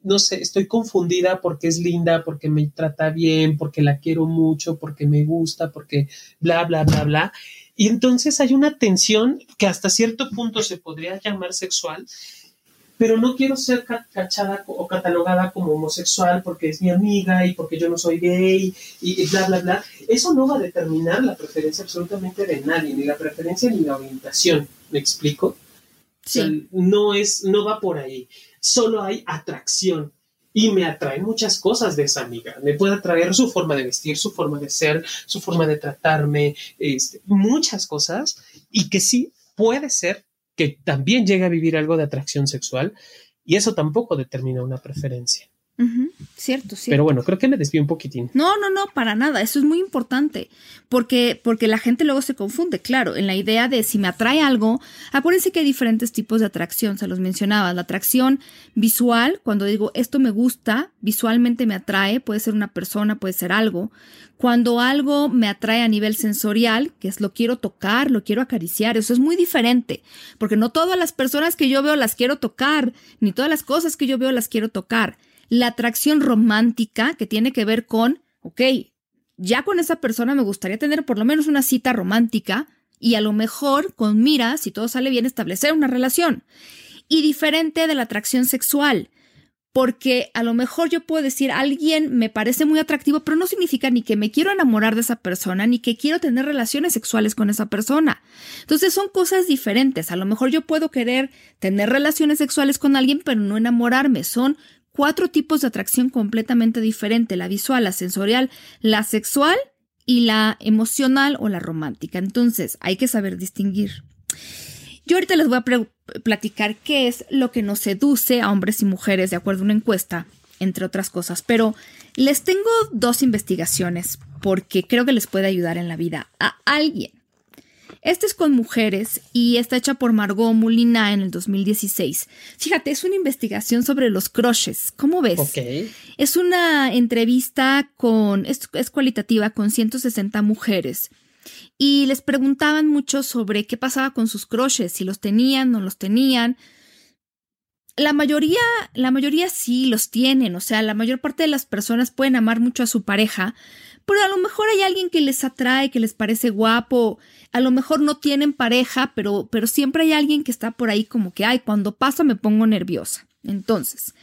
Speaker 2: no sé, estoy confundida porque es linda, porque me trata bien, porque la quiero mucho, porque me gusta, porque bla, bla, bla, bla. Y entonces hay una tensión que hasta cierto punto se podría llamar sexual, pero no quiero ser cachada o catalogada como homosexual porque es mi amiga y porque yo no soy gay y, bla, bla, bla. Eso no va a determinar la preferencia absolutamente de nadie, ni la preferencia ni la orientación. ¿Me explico? Sí. no es, no va por ahí. Solo hay atracción. Y me atraen muchas cosas de esa amiga. Me puede atraer su forma de vestir, su forma de ser, su forma de tratarme, este, muchas cosas. Y que sí puede ser que también llega a vivir algo de atracción sexual y eso tampoco determina una preferencia.
Speaker 1: Cierto, sí.
Speaker 2: Pero bueno, creo que me desvío un poquitín.
Speaker 1: No, no, no, para nada. Eso es muy importante. Porque, porque la gente luego se confunde, claro, en la idea de si me atrae algo. Acuérdense que hay diferentes tipos de atracción, se los mencionaba. La atracción visual, cuando digo esto me gusta, visualmente me atrae, puede ser una persona, puede ser algo. Cuando algo me atrae a nivel sensorial, que es lo quiero tocar, lo quiero acariciar, eso es muy diferente. Porque no todas las personas que yo veo las quiero tocar, ni todas las cosas que yo veo las quiero tocar la atracción romántica que tiene que ver con, ok, ya con esa persona me gustaría tener por lo menos una cita romántica y a lo mejor con miras, si todo sale bien, establecer una relación. Y diferente de la atracción sexual, porque a lo mejor yo puedo decir, alguien me parece muy atractivo, pero no significa ni que me quiero enamorar de esa persona, ni que quiero tener relaciones sexuales con esa persona. Entonces son cosas diferentes. A lo mejor yo puedo querer tener relaciones sexuales con alguien, pero no enamorarme. Son cuatro tipos de atracción completamente diferentes, la visual, la sensorial, la sexual y la emocional o la romántica. Entonces, hay que saber distinguir. Yo ahorita les voy a platicar qué es lo que nos seduce a hombres y mujeres de acuerdo a una encuesta, entre otras cosas, pero les tengo dos investigaciones porque creo que les puede ayudar en la vida a alguien. Esta es con mujeres y está hecha por Margot Molina en el 2016. Fíjate, es una investigación sobre los crushes. ¿Cómo ves? Es una entrevista con, es, es cualitativa con 160 mujeres y les preguntaban mucho sobre qué pasaba con sus crushes, si los tenían, no los tenían. La mayoría, la mayoría sí los tienen, o sea, la mayor parte de las personas pueden amar mucho a su pareja, pero a lo mejor hay alguien que les atrae, que les parece guapo, a lo mejor no tienen pareja, pero, pero siempre hay alguien que está por ahí como que, ay, cuando pasa me pongo nerviosa. Entonces,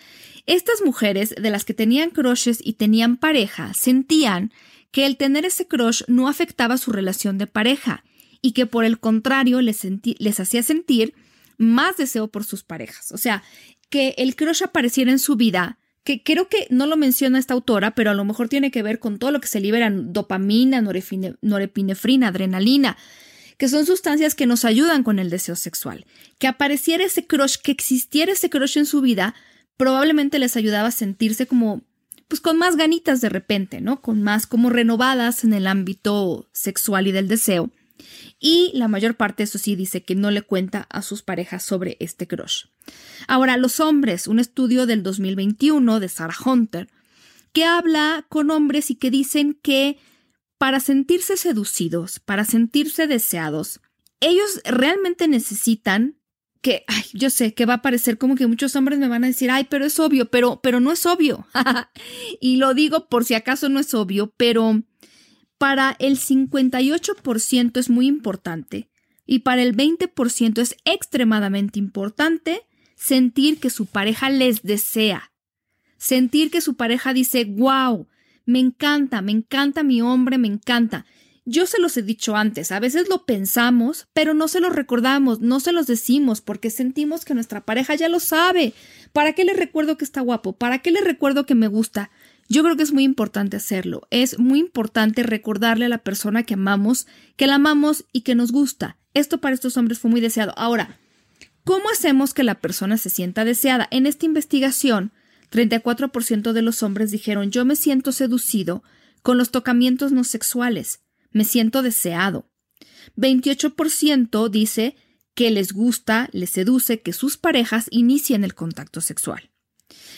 Speaker 1: estas mujeres de las que tenían crushes y tenían pareja sentían que el tener ese crush no afectaba su relación de pareja y que por el contrario les, les hacía sentir más deseo por sus parejas. O sea, que el crush apareciera en su vida que creo que no lo menciona esta autora, pero a lo mejor tiene que ver con todo lo que se libera dopamina, norepinefrina, adrenalina, que son sustancias que nos ayudan con el deseo sexual. Que apareciera ese crush, que existiera ese crush en su vida, probablemente les ayudaba a sentirse como pues con más ganitas de repente, ¿no? Con más como renovadas en el ámbito sexual y del deseo. Y la mayor parte, eso sí, dice que no le cuenta a sus parejas sobre este crush. Ahora, los hombres, un estudio del 2021 de Sarah Hunter, que habla con hombres y que dicen que para sentirse seducidos, para sentirse deseados, ellos realmente necesitan que, ay, yo sé que va a parecer como que muchos hombres me van a decir, ay, pero es obvio, pero, pero no es obvio. (laughs) y lo digo por si acaso no es obvio, pero para el 58% es muy importante y para el 20% es extremadamente importante sentir que su pareja les desea. Sentir que su pareja dice, wow, me encanta, me encanta mi hombre, me encanta. Yo se los he dicho antes, a veces lo pensamos, pero no se los recordamos, no se los decimos porque sentimos que nuestra pareja ya lo sabe. ¿Para qué le recuerdo que está guapo? ¿Para qué le recuerdo que me gusta? Yo creo que es muy importante hacerlo. Es muy importante recordarle a la persona que amamos, que la amamos y que nos gusta. Esto para estos hombres fue muy deseado. Ahora, ¿cómo hacemos que la persona se sienta deseada? En esta investigación, 34% de los hombres dijeron yo me siento seducido con los tocamientos no sexuales, me siento deseado. 28% dice que les gusta, les seduce que sus parejas inicien el contacto sexual.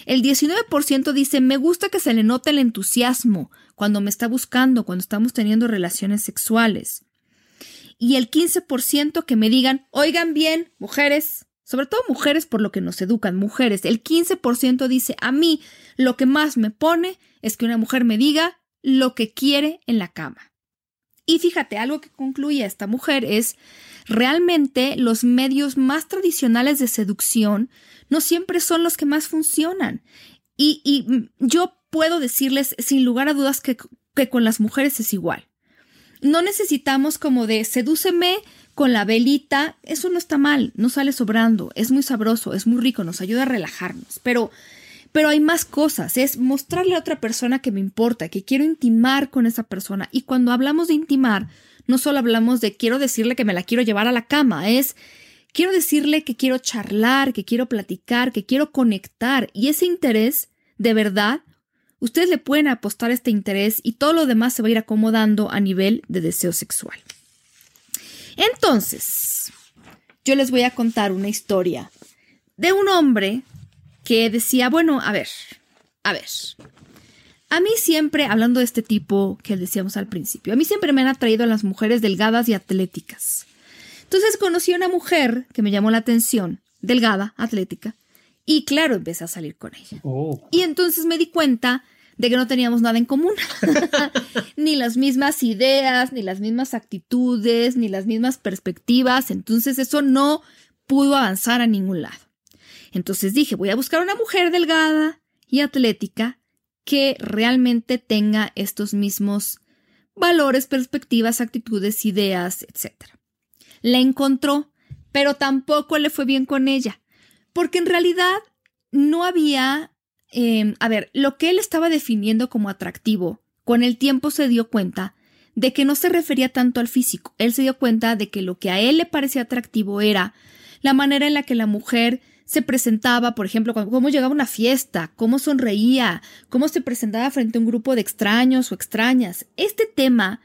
Speaker 1: El 19% dice, me gusta que se le note el entusiasmo cuando me está buscando, cuando estamos teniendo relaciones sexuales. Y el 15% que me digan, oigan bien, mujeres, sobre todo mujeres por lo que nos educan, mujeres, el 15% dice, a mí lo que más me pone es que una mujer me diga lo que quiere en la cama. Y fíjate, algo que concluye esta mujer es, realmente los medios más tradicionales de seducción no siempre son los que más funcionan. Y, yo puedo decirles sin lugar a dudas que, que con las mujeres es igual. No necesitamos como de sedúceme con la velita, eso no está mal, no sale sobrando, es muy sabroso, es muy rico, nos ayuda a relajarnos, pero pero hay más cosas, es mostrarle a otra persona que me importa, que quiero intimar con esa persona. Y cuando hablamos de intimar, no solo hablamos de quiero decirle que me la quiero llevar a la cama, es quiero decirle que quiero charlar, que quiero platicar, que quiero conectar. Y ese interés, de verdad, ustedes le pueden apostar este interés y todo lo demás se va a ir acomodando a nivel de deseo sexual. Entonces, yo les voy a contar una historia de un hombre que decía, bueno, a ver, a ver. A mí siempre, hablando de este tipo que decíamos al principio, a mí siempre me han atraído a las mujeres delgadas y atléticas. Entonces conocí a una mujer que me llamó la atención, delgada, atlética, y claro, empecé a salir con ella. Oh. Y entonces me di cuenta de que no teníamos nada en común, (laughs) ni las mismas ideas, ni las mismas actitudes, ni las mismas perspectivas, entonces eso no pudo avanzar a ningún lado. Entonces dije, voy a buscar una mujer delgada y atlética que realmente tenga estos mismos valores, perspectivas, actitudes, ideas, etc. La encontró, pero tampoco le fue bien con ella, porque en realidad no había em, a ver, lo que él estaba definiendo como atractivo, con el tiempo se dio cuenta de que no se refería tanto al físico. Él se dio cuenta de que lo que a él le parecía atractivo era la manera en la que la mujer se presentaba, por ejemplo, cómo llegaba a una fiesta, cómo sonreía, cómo se presentaba frente a un grupo de extraños o extrañas. Este tema,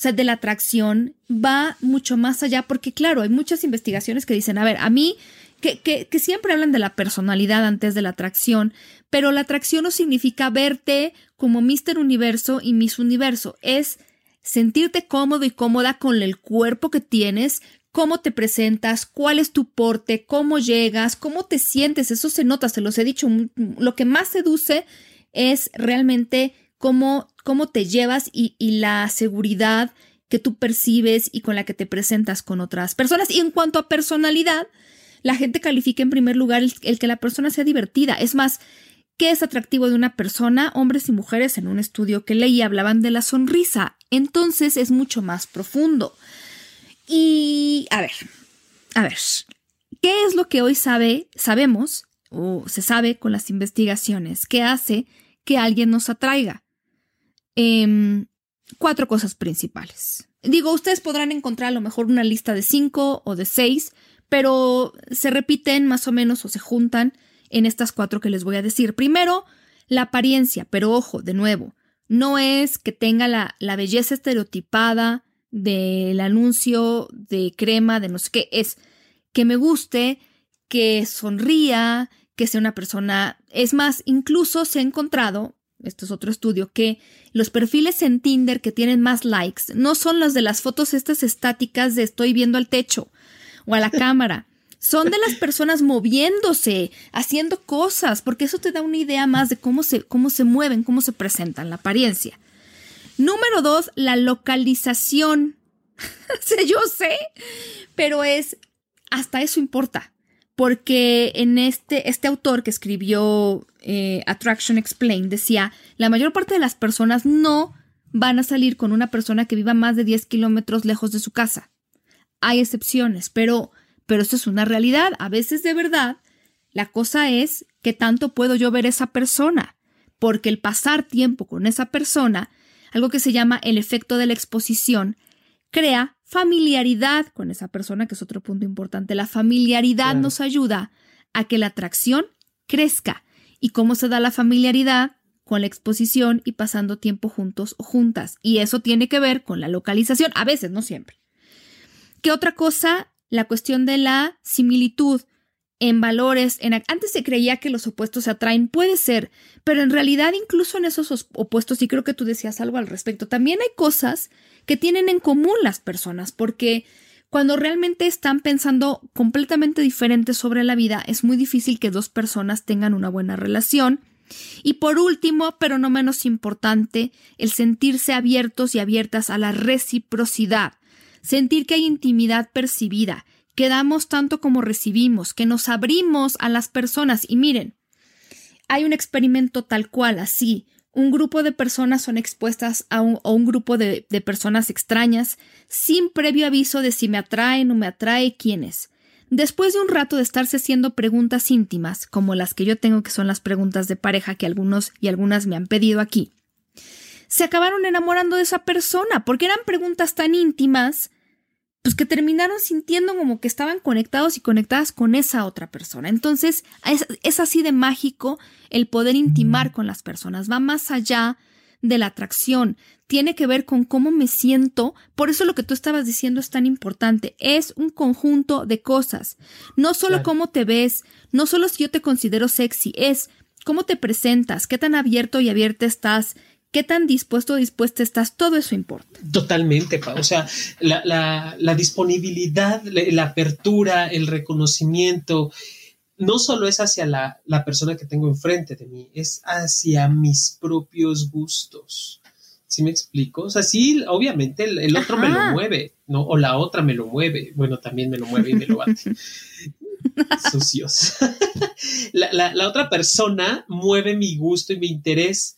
Speaker 1: sea, de la atracción, va mucho más allá porque, claro, hay muchas investigaciones que dicen, a ver, a mí, que, que, que siempre hablan de la personalidad antes de la atracción, pero la atracción no significa verte como Mr. Universo y Miss Universo, es sentirte cómodo y cómoda con el cuerpo que tienes, cómo te presentas, cuál es tu porte, cómo llegas, cómo te sientes, eso se nota, se los he dicho, lo que más seduce es realmente cómo, cómo te llevas y, la seguridad que tú percibes y con la que te presentas con otras personas. Y en cuanto a personalidad, la gente califica en primer lugar el, el que la persona sea divertida. Es más, ¿Qué es atractivo de una persona? Hombres y mujeres en un estudio que leí hablaban de la sonrisa. Entonces es mucho más profundo. Y a ver, a ver, ¿qué es lo que hoy sabe, sabemos o se sabe con las investigaciones que hace que alguien nos atraiga? Em, cuatro cosas principales. Digo, ustedes podrán encontrar a lo mejor una lista de cinco o de seis, pero se repiten más o menos o se juntan en estas cuatro que les voy a decir. Primero, la apariencia, pero ojo, de nuevo, no es que tenga la, la belleza estereotipada del anuncio de crema, de no sé qué, es que me guste, que sonría, que sea una persona. Es más, incluso se ha encontrado, esto es otro estudio, que los perfiles en Tinder que tienen más likes no son los de las fotos estas estáticas de estoy viendo al techo o a la cámara son de las personas moviéndose, haciendo cosas, porque eso te da una idea más de cómo se, cómo se mueven, cómo se presentan, la apariencia. Número dos, la localización. (laughs) yo sé, pero es, hasta eso importa, porque en este, este autor que escribió eh, Attraction Explained decía, la mayor parte de las personas no van a salir con una persona que viva más de 10 kilómetros lejos de su casa. Hay excepciones, pero pero es una realidad. A veces de verdad, la cosa es que tanto puedo yo ver esa persona, porque el pasar tiempo con esa persona, algo que se llama el efecto de la exposición, crea familiaridad con esa persona, que es otro punto importante. La familiaridad nos ayuda a que la atracción crezca. ¿Y cómo se da la familiaridad? Con la exposición y pasando tiempo juntos o juntas. Y eso tiene que ver con la localización, a veces, no siempre. ¿Qué otra cosa la cuestión de la similitud en valores, en, antes se creía que los opuestos se atraen, puede ser, pero en realidad incluso en esos opuestos, y creo que tú decías algo al respecto, también hay cosas que tienen en común las personas, porque cuando realmente están pensando completamente diferente sobre la vida, es muy difícil que dos personas tengan una buena relación. Y por último, pero no menos importante, el sentirse abiertos y abiertas a la reciprocidad sentir que hay intimidad percibida, que damos tanto como recibimos, que nos abrimos a las personas. Y miren, hay un experimento tal cual, así. Un grupo de personas son expuestas a un, un grupo de, personas extrañas sin previo aviso de si me atrae, no me atrae, quién es. Después de un rato de estarse haciendo preguntas íntimas, como las que yo tengo que son las preguntas de pareja que algunos y algunas me han pedido aquí, se acabaron enamorando de esa persona, porque eran preguntas tan íntimas, pues que terminaron sintiendo como que estaban conectados y conectadas con esa otra persona. Entonces, es, así de mágico el poder intimar con las personas, va más allá de la atracción, tiene que ver con cómo me siento, por eso lo que tú estabas diciendo es tan importante, es un conjunto de cosas, no solo cómo te ves, no solo si yo te considero sexy, es cómo te presentas, qué tan abierto y abierta estás, qué tan dispuesto o dispuesta estás, todo eso importa.
Speaker 2: Totalmente, o sea, la, disponibilidad, la, apertura, el reconocimiento, no solo es hacia la, persona que tengo enfrente de mí, es hacia mis propios gustos. ¿Sí me explico? O sea, sí, obviamente el, otro me lo mueve, ¿no? O la otra me lo mueve. Bueno, también me lo mueve y me lo bate. (laughs) Sucios. (laughs) la, la otra persona mueve mi gusto y mi interés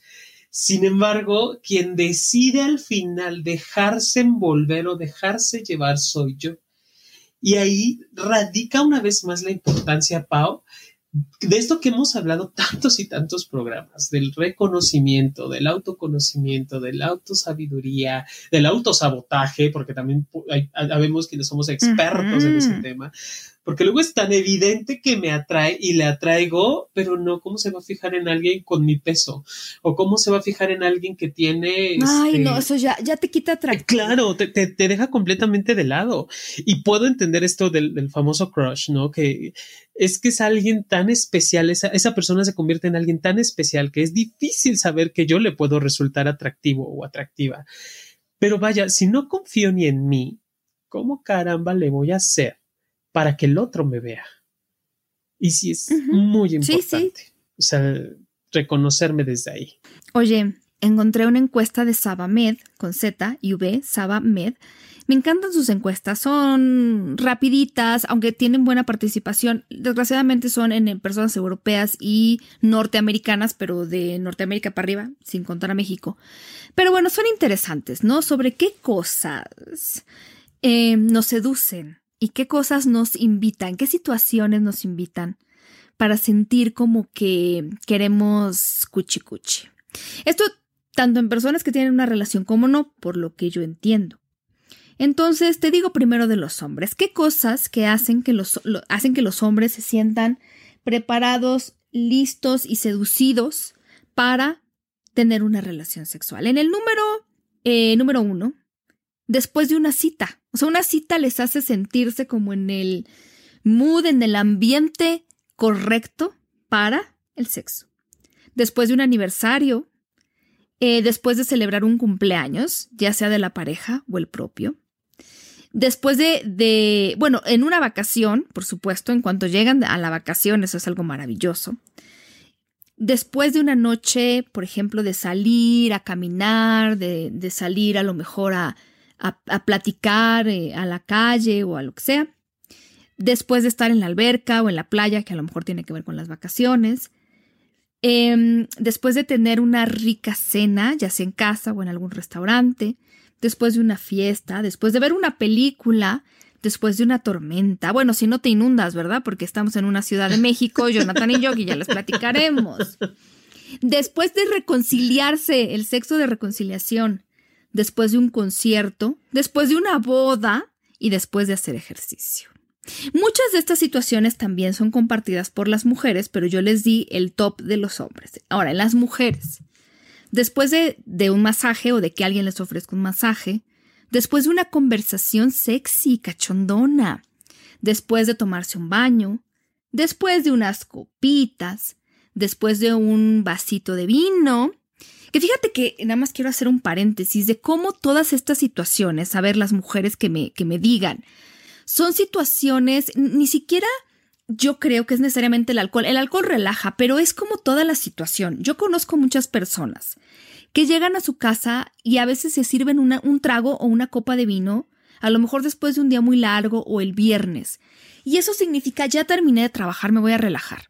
Speaker 2: sin embargo, quien decide al final dejarse envolver o dejarse llevar soy yo. Y ahí radica una vez más la importancia, Pau, de esto que hemos hablado tantos y tantos programas, del reconocimiento, del autoconocimiento, de la autosabiduría, del autosabotaje, porque también sabemos que somos expertos en ese tema, porque luego es tan evidente que me atrae y le atraigo, pero no cómo se va a fijar en alguien con mi peso o cómo se va a fijar en alguien que tiene...
Speaker 1: Ay, no, este, eso ya, ya te quita atractivo.
Speaker 2: Claro, te, te, deja completamente de lado. Y puedo entender esto del, del, famoso crush, ¿no? Que es que es alguien tan especial, esa, esa persona se convierte en alguien tan especial que es difícil saber que yo le puedo resultar atractivo o atractiva. Pero vaya, si no confío ni en mí, ¿cómo caramba le voy a hacer para que el otro me vea. Y sí es muy importante. O sea, reconocerme desde ahí.
Speaker 1: Oye, encontré una encuesta de Sabamed con Z y V, Sabamed. Me encantan sus encuestas, son rapiditas, aunque tienen buena participación. Desgraciadamente son en personas europeas y norteamericanas, pero de Norteamérica para arriba, sin contar a México. Pero bueno, son interesantes, ¿no? Sobre qué cosas eh, nos seducen, y qué cosas nos invitan, qué situaciones nos invitan para sentir como que queremos cuchi cuchi. Esto tanto en personas que tienen una relación como no, por lo que yo entiendo. Entonces, te digo primero de los hombres. ¿Qué cosas que hacen que los, hacen que los hombres se sientan preparados, listos y seducidos para tener una relación sexual? En el número, eh, número uno, después de una cita. O sea, una cita les hace sentirse como en el mood, en el ambiente correcto para el sexo. Después de un aniversario, eh, después de celebrar un cumpleaños, ya sea de la pareja o el propio. Después de, de, bueno, en una vacación, por supuesto, en cuanto llegan a la vacación, eso es algo maravilloso. Después de una noche, por ejemplo, de salir a caminar, de, de salir a lo mejor a, a, platicar eh, a la calle o a lo que sea, después de estar en la alberca o en la playa, que a lo mejor tiene que ver con las vacaciones, em, después de tener una rica cena, ya sea en casa o en algún restaurante, después de una fiesta, después de ver una película, después de una tormenta. Bueno, si no te inundas, ¿verdad? Porque estamos en una ciudad de México, Jonathan y yo, y ya les platicaremos. Después de reconciliarse, el sexo de reconciliación, después de un concierto, después de una boda y después de hacer ejercicio. Muchas de estas situaciones también son compartidas por las mujeres, pero yo les di el top de los hombres. Ahora, en las mujeres, después de, de un masaje o de que alguien les ofrezca un masaje, después de una conversación sexy, cachondona, después de tomarse un baño, después de unas copitas, después de un vasito de vino, que fíjate que nada más quiero hacer un paréntesis de cómo todas estas situaciones, a ver, las mujeres que me, que me digan, son situaciones, ni siquiera yo creo que es necesariamente el alcohol. El alcohol relaja, pero es como toda la situación. Yo conozco muchas personas que llegan a su casa y a veces se sirven un trago o una copa de vino, a lo mejor después de un día muy largo o el viernes. Y eso significa ya terminé de trabajar, me voy a relajar.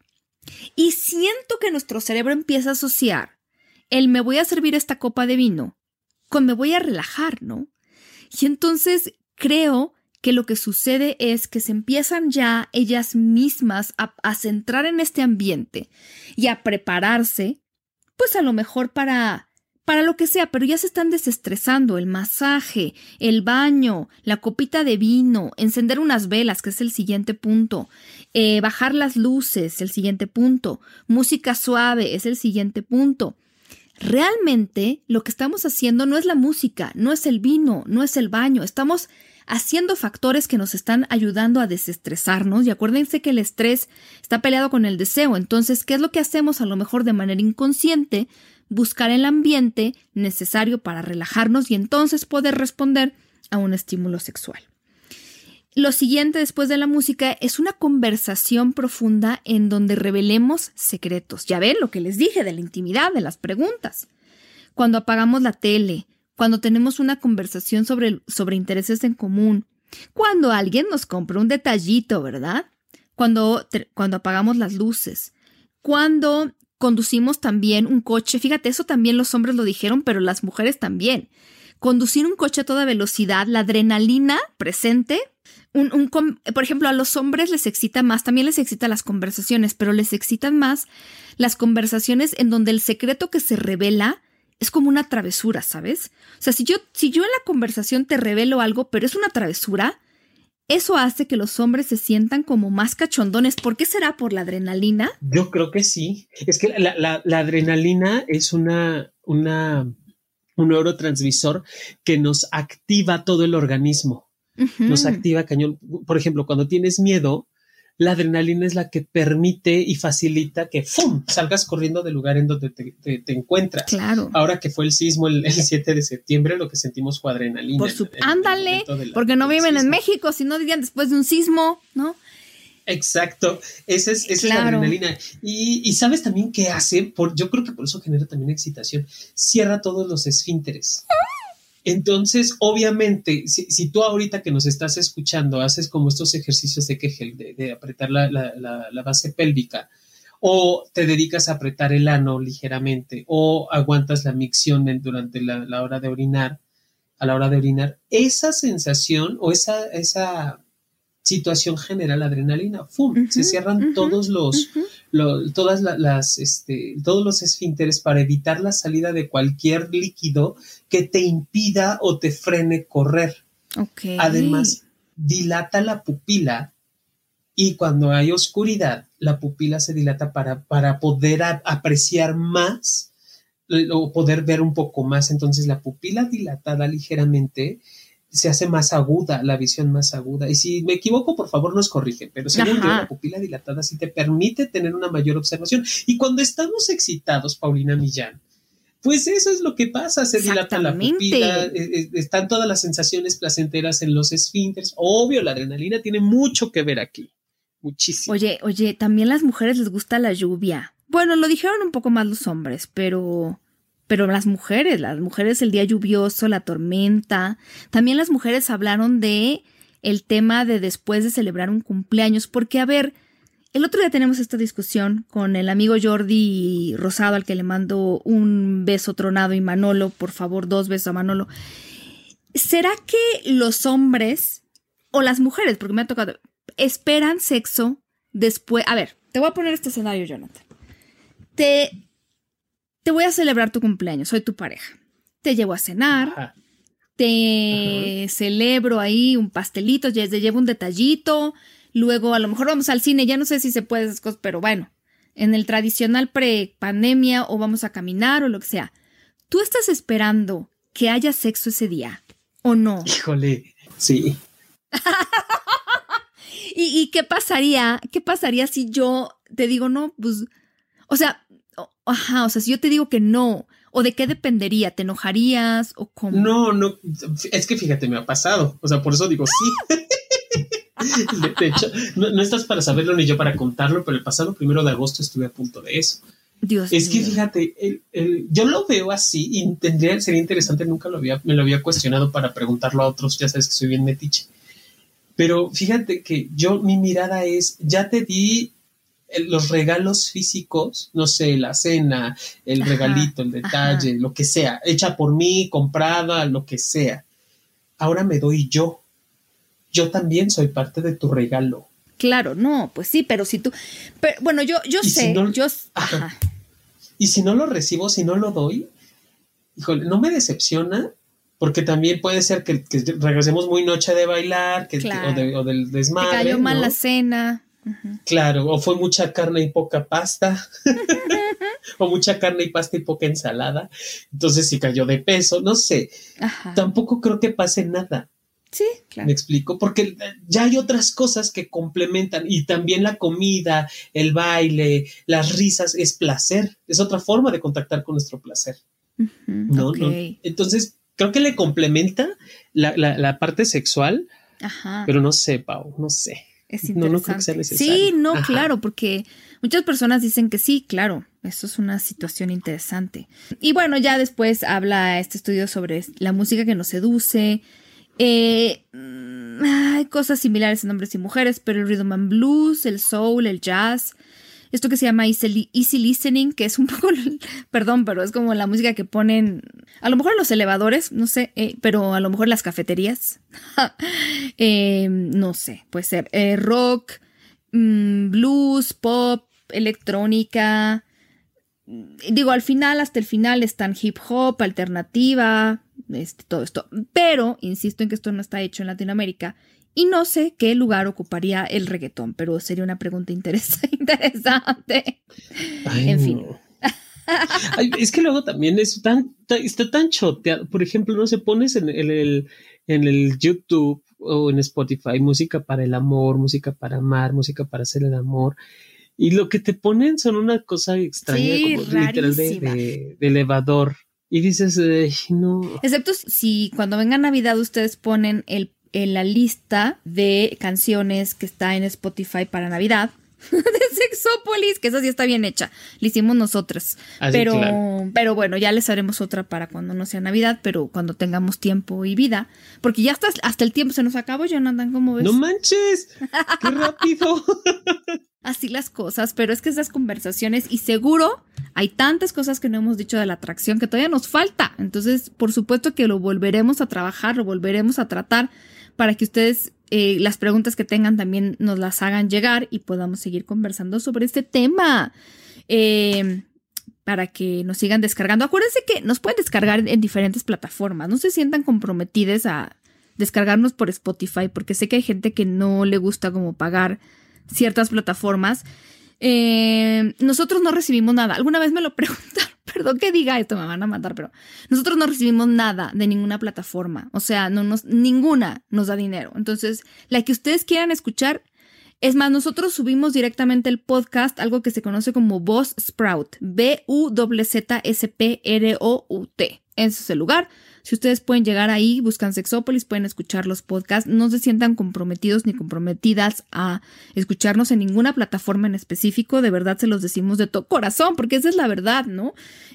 Speaker 1: Y siento que nuestro cerebro empieza a asociar el me voy a servir esta copa de vino con me voy a relajar, ¿no? Y entonces creo que lo que sucede es que se empiezan ya ellas mismas a, centrar en este ambiente y a prepararse, pues a lo mejor para para lo que sea, pero ya se están desestresando, el masaje, el baño, la copita de vino, encender unas velas, que es el siguiente punto, eh, bajar las luces, el siguiente punto, música suave, es el siguiente punto. Realmente lo que estamos haciendo no es la música, no es el vino, no es el baño, estamos haciendo factores que nos están ayudando a desestresarnos y acuérdense que el estrés está peleado con el deseo, entonces, ¿qué es lo que hacemos a lo mejor de manera inconsciente? Buscar el ambiente necesario para relajarnos y entonces poder responder a un estímulo sexual. Lo siguiente después de la música es una conversación profunda en donde revelemos secretos. Ya ven lo que les dije de la intimidad, de las preguntas. Cuando apagamos la tele, cuando tenemos una conversación sobre, sobre intereses en común, cuando alguien nos compra un detallito, ¿verdad? Cuando, cuando apagamos las luces, cuando conducimos también un coche, fíjate, eso también los hombres lo dijeron, pero las mujeres también. Conducir un coche a toda velocidad, la adrenalina presente Un, por ejemplo, a los hombres les excita más, también les excita las conversaciones, pero les excitan más las conversaciones en donde el secreto que se revela es como una travesura, ¿sabes? O sea, si yo, si yo en la conversación te revelo algo, pero es una travesura, eso hace que los hombres se sientan como más cachondones. ¿Por qué será? ¿Por la adrenalina?
Speaker 2: Yo creo que sí. Es que la, adrenalina es una, una, un neurotransmisor que nos activa todo el organismo. Nos activa cañón. Por ejemplo, cuando tienes miedo, la adrenalina es la que permite y facilita que ¡fum! salgas corriendo del lugar en donde te, encuentras.
Speaker 1: Claro.
Speaker 2: Ahora que fue el sismo el, 7 de septiembre, lo que sentimos fue adrenalina.
Speaker 1: Por su... Ándale, porque no viven en México, si no dirían después de un sismo, ¿no?
Speaker 2: Exacto, esa es, la adrenalina. Y, sabes también qué hace, por, yo creo que por eso genera también excitación, cierra todos los esfínteres. Entonces, obviamente, si, tú ahorita que nos estás escuchando haces como estos ejercicios de Kegel, de, apretar la, base pélvica, o te dedicas a apretar el ano ligeramente, o aguantas la micción durante la, hora de orinar, a la hora de orinar, esa sensación o esa, esa situación genera la adrenalina, ¡fum! se cierran todos los, todas las, este, todos los esfínteres para evitar la salida de cualquier líquido que te impida o te frene correr. Además, dilata la pupila y cuando hay oscuridad, la pupila se dilata para, para poder apreciar más o poder ver un poco más. Entonces, la pupila dilatada ligeramente se hace más aguda, la visión más aguda. Y si me equivoco, por favor nos corrigen, pero según yo, la pupila dilatada sí te permite tener una mayor observación. Y cuando estamos excitados, Paulina Millán, pues eso es lo que pasa, se dilata la pupila, eh, eh, están todas las sensaciones placenteras en los esfínteres. Obvio, la adrenalina tiene mucho que ver aquí, muchísimo.
Speaker 1: Oye, oye, también las mujeres les gusta la lluvia. Bueno, lo dijeron un poco más los hombres, pero pero las mujeres, las mujeres el día lluvioso, la tormenta, también las mujeres hablaron de el tema de después de celebrar un cumpleaños, porque a ver, el otro día tenemos esta discusión con el amigo Jordi Rosado, al que le mando un beso tronado y Manolo, por favor, dos besos a Manolo. ¿Será que los hombres o las mujeres, porque me ha tocado, esperan sexo después? A ver, te voy a poner este escenario, Jonathan. Te te voy a celebrar tu cumpleaños, soy tu pareja. Te llevo a cenar, te celebro ahí un pastelito, te llevo un detallito, luego a lo mejor vamos al cine, ya no sé si se puede esas cosas, pero bueno, en el tradicional pre-pandemia o vamos a caminar o lo que sea. ¿Tú estás esperando que haya sexo ese día o no?
Speaker 2: Híjole, sí. (laughs)
Speaker 1: ¿Y, ¿Y, qué pasaría? ¿Qué pasaría si yo te digo, no, pues, o sea, Ajá, o sea, si yo te digo que no, ¿o de qué dependería? ¿Te enojarías o cómo?
Speaker 2: No, no, es que fíjate, me ha pasado, o sea, por eso digo sí. (laughs) de hecho, no, estás para saberlo ni yo para contarlo, pero el pasado primero de agosto estuve a punto de eso.
Speaker 1: Dios
Speaker 2: es que fíjate, yo lo veo así y tendría, sería interesante, nunca lo había, me lo había cuestionado para preguntarlo a otros, ya sabes que soy bien metiche. Pero fíjate que yo, mi mirada es, ya te di los regalos físicos, no sé, la cena, el regalito, el detalle, lo que sea, hecha por mí, comprada, lo que sea. Ahora me doy yo. Yo también soy parte de tu regalo.
Speaker 1: Claro, no, pues sí, pero si tú, pero, bueno, yo, yo sé, yo,
Speaker 2: y si no lo recibo, si no lo doy, híjole, no me decepciona, porque también puede ser que, regresemos muy noche de bailar, que, o, del desmadre. Te
Speaker 1: cayó mal la cena.
Speaker 2: Claro, o fue mucha carne y poca pasta, (laughs) o mucha carne y pasta y poca ensalada, entonces si cayó de peso, no sé, tampoco creo que pase nada.
Speaker 1: Sí, claro.
Speaker 2: Me explico, porque ya hay otras cosas que complementan y también la comida, el baile, las risas es placer, es otra forma de contactar con nuestro placer. ¿no? Entonces, creo que le complementa la, la parte sexual, pero no sé, Pau, no sé.
Speaker 1: Es interesante. No, Sí, no, claro, porque muchas personas dicen que sí, claro. Eso es una situación interesante. Y bueno, ya después habla este estudio sobre la música que nos seduce. Eh, mm, hay cosas similares en hombres y mujeres, pero el rhythm and blues, el soul, el jazz, esto que se llama easy, listening, que es un (laughs) poco, perdón, pero es como la música que ponen, a lo mejor en los elevadores, no sé, eh, pero a lo mejor las cafeterías, (laughs) eh, no sé, puede ser eh, rock, mm, blues, pop, electrónica. Digo, al final, hasta el final están hip hop, alternativa, este, todo esto. Pero, insisto en que esto no está hecho en Latinoamérica y no sé qué lugar ocuparía el reggaetón, pero sería una pregunta (laughs) interesante. en fin.
Speaker 2: es que luego también es tan, está tan choteado. Por ejemplo, no se pones en, el, en el YouTube o en Spotify música para el amor, música para amar, música para hacer el amor. Y lo que te ponen son una cosa extraña, como literal de, elevador. Y dices, no.
Speaker 1: Excepto si cuando venga Navidad ustedes ponen el en la lista de canciones que está en Spotify para Navidad (laughs) de Sexópolis, que esa sí está bien hecha. La hicimos nosotras. Ah, pero, pero bueno, ya les haremos otra para cuando no sea Navidad, pero cuando tengamos tiempo y vida. Porque ya hasta, hasta el tiempo se nos acabó, Jonathan, ¿cómo ves?
Speaker 2: ¡No manches! ¡Qué rápido! (laughs)
Speaker 1: Así las cosas, pero es que esas conversaciones, y seguro hay tantas cosas que no hemos dicho de la atracción que todavía nos falta. Entonces, por supuesto que lo volveremos a trabajar, lo volveremos a tratar para que ustedes eh, las preguntas que tengan también nos las hagan llegar y podamos seguir conversando sobre este tema. Em, para que nos sigan descargando. Acuérdense que nos pueden descargar en diferentes plataformas. No se sientan comprometidos a descargarnos por Spotify, porque sé que hay gente que no le gusta como pagar ciertas plataformas. Eh, nosotros no recibimos nada. Alguna vez me lo (laughs) preguntaron perdón que diga esto, me van a matar, pero nosotros no recibimos nada de ninguna plataforma. O sea, no nos, ninguna nos da dinero. Entonces, la que ustedes quieran escuchar, es más, nosotros subimos directamente el podcast, algo que se conoce como Voz Sprout, B-U-Z-S-P-R-O-U-T. Ese es el lugar. Si ustedes pueden llegar ahí, buscan Sexópolis, pueden escuchar los podcasts, no se sientan comprometidos ni comprometidas a escucharnos en ninguna plataforma en específico, de verdad se los decimos de todo corazón, porque esa es la verdad, ¿no?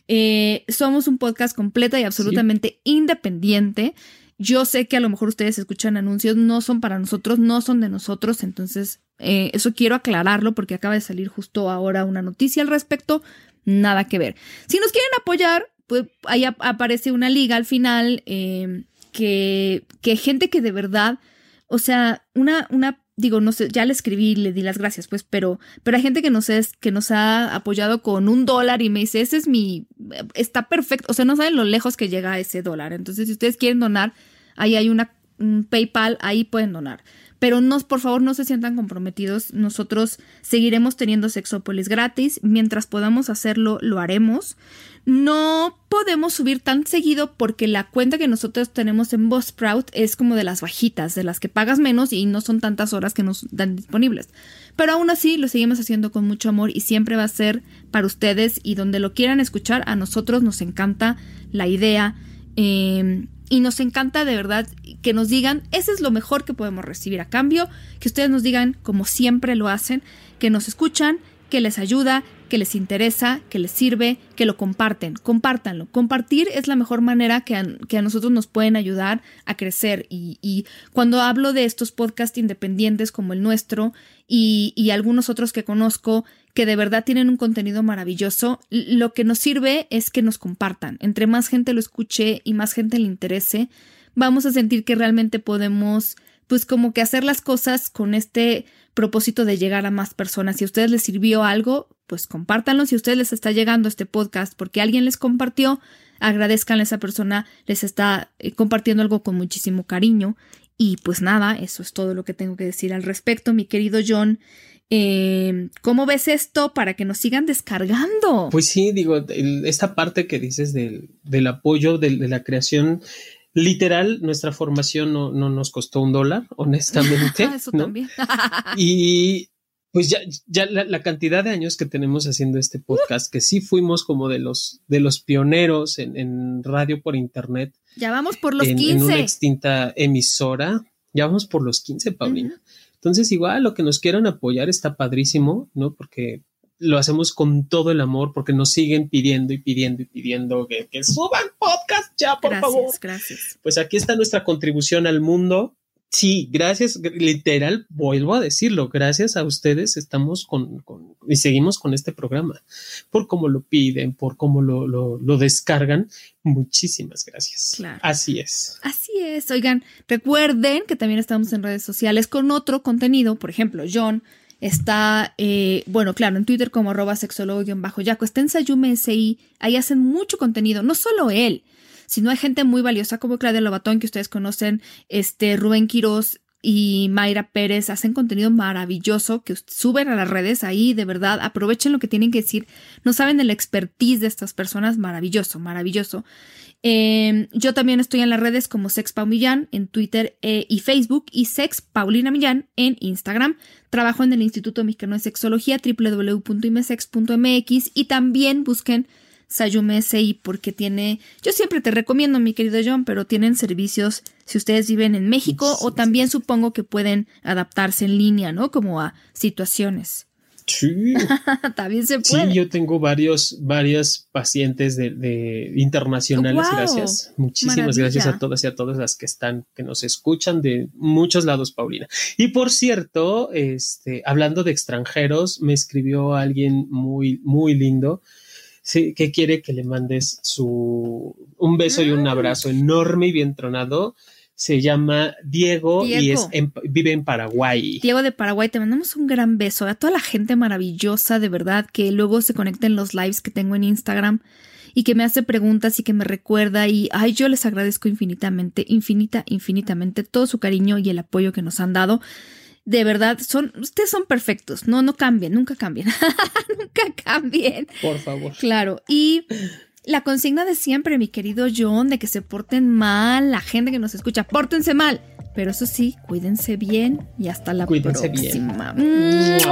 Speaker 1: Eh, somos un podcast completa y absolutamente independiente. Yo sé que a lo mejor ustedes escuchan anuncios, no son para nosotros, no son de nosotros, entonces eh, eso quiero aclararlo porque acaba de salir justo ahora una noticia al respecto, nada que ver. Si nos quieren apoyar, pues ahí aparece una liga al final em, que, que gente que de verdad, o sea, una, una, digo, no sé, ya le escribí, le di las gracias, pues, pero, pero hay gente que nos, es, que nos ha apoyado con un dólar y me dice, ese es mi, está perfecto, o sea, no saben lo lejos que llega ese dólar. Entonces, si ustedes quieren donar, ahí hay una, un PayPal, ahí pueden donar pero no, por favor no se sientan comprometidos. Nosotros seguiremos teniendo Sexópolis gratis. Mientras podamos hacerlo, lo haremos. No podemos subir tan seguido porque la cuenta que nosotros tenemos en Buzzsprout es como de las bajitas, de las que pagas menos y no son tantas horas que nos dan disponibles. Pero aún así lo seguimos haciendo con mucho amor y siempre va a ser para ustedes y donde lo quieran escuchar, a nosotros nos encanta la idea. Eh, y nos encanta de verdad que nos digan, ese es lo mejor que podemos recibir a cambio, que ustedes nos digan, como siempre lo hacen, que nos escuchan, que les ayuda, que les interesa, que les sirve, que lo comparten, compártanlo. Compartir es la mejor manera que a, que a nosotros nos pueden ayudar a crecer. Y, y, cuando hablo de estos podcasts independientes como el nuestro y, y algunos otros que conozco que de verdad tienen un contenido maravilloso, lo que nos sirve es que nos compartan. Entre más gente lo escuche y más gente le interese, vamos a sentir que realmente podemos pues como que hacer las cosas con este propósito de llegar a más personas. Si a ustedes les sirvió algo, pues compártanlo. Si a ustedes les está llegando este podcast porque alguien les compartió, agradezcan a esa persona, les está eh, compartiendo algo con muchísimo cariño. Y pues nada, eso es todo lo que tengo que decir al respecto, mi querido John. Eh, ¿Cómo ves esto para que nos sigan descargando?
Speaker 2: Pues sí, digo, esta parte que dices del, apoyo, de, la creación literal, nuestra formación no, nos costó un dólar, (laughs) honestamente. (laughs) Eso también. (laughs) y pues ya, ya la, cantidad de años que tenemos haciendo este podcast, que sí fuimos como de los, de los pioneros en, radio por internet.
Speaker 1: Ya vamos por los 15.
Speaker 2: En una extinta emisora. Ya vamos por los 15, Paulina. Entonces, igual lo que nos quieran apoyar está padrísimo, ¿no? Porque lo hacemos con todo el amor porque nos siguen pidiendo y pidiendo y pidiendo que, que suban podcast ya, por favor.
Speaker 1: Gracias.
Speaker 2: Pues aquí está nuestra contribución al mundo. Sí, gracias, literal, vuelvo a decirlo, gracias a ustedes estamos con, y seguimos con este programa, por cómo lo piden, por cómo lo, lo, descargan. Muchísimas gracias. Claro. Así es.
Speaker 1: Así es. Oigan, recuerden que también estamos en redes sociales con otro contenido, por ejemplo, John está, eh, bueno, claro, en Twitter como arroba sexólogo-yaco, está en Sayume SI, ahí hacen mucho contenido, no solo él, si no hay gente muy valiosa como Claudia Lobatón, que ustedes conocen, este Rubén Quiroz y Mayra Pérez hacen contenido maravilloso que suben a las redes ahí, de verdad, aprovechen lo que tienen que decir. No saben de la expertise de estas personas, maravilloso, maravilloso. Em, yo también estoy en las redes como Sex Millán en Twitter eh, y Facebook y Sex Paulina Millán en Instagram. Trabajo en el Instituto Mexicano de Sexología www.imesex.mx y también busquen Sayume SI porque tiene, yo siempre te recomiendo mi querido John, pero tienen servicios si ustedes viven en México o también supongo que pueden adaptarse en línea, ¿no? Como a situaciones.
Speaker 2: Sí. (laughs)
Speaker 1: También se puede.
Speaker 2: Sí, yo tengo varios, varias pacientes de, internacionales, gracias. Muchísimas gracias a todas y a todas las que están, que nos escuchan de muchos lados, Paulina. Y por cierto, este, hablando de extranjeros, me escribió alguien muy, muy lindo sí, que quiere que le mandes su un beso y un ah. abrazo enorme y bien tronado. Se llama Diego, y es vive en Paraguay.
Speaker 1: Diego de Paraguay, te mandamos un gran beso a toda la gente maravillosa, de verdad, que luego se conecta en los lives que tengo en Instagram y que me hace preguntas y que me recuerda y ay, yo les agradezco infinitamente, infinita, infinitamente todo su cariño y el apoyo que nos han dado de verdad, son, ustedes son perfectos. No, no cambien, nunca cambien. (laughs) nunca cambien.
Speaker 2: Por favor.
Speaker 1: Claro. Y la consigna de siempre, mi querido John, de que se porten mal, la gente que nos escucha, pórtense mal. Pero eso sí, cuídense bien y hasta la próxima. Bien.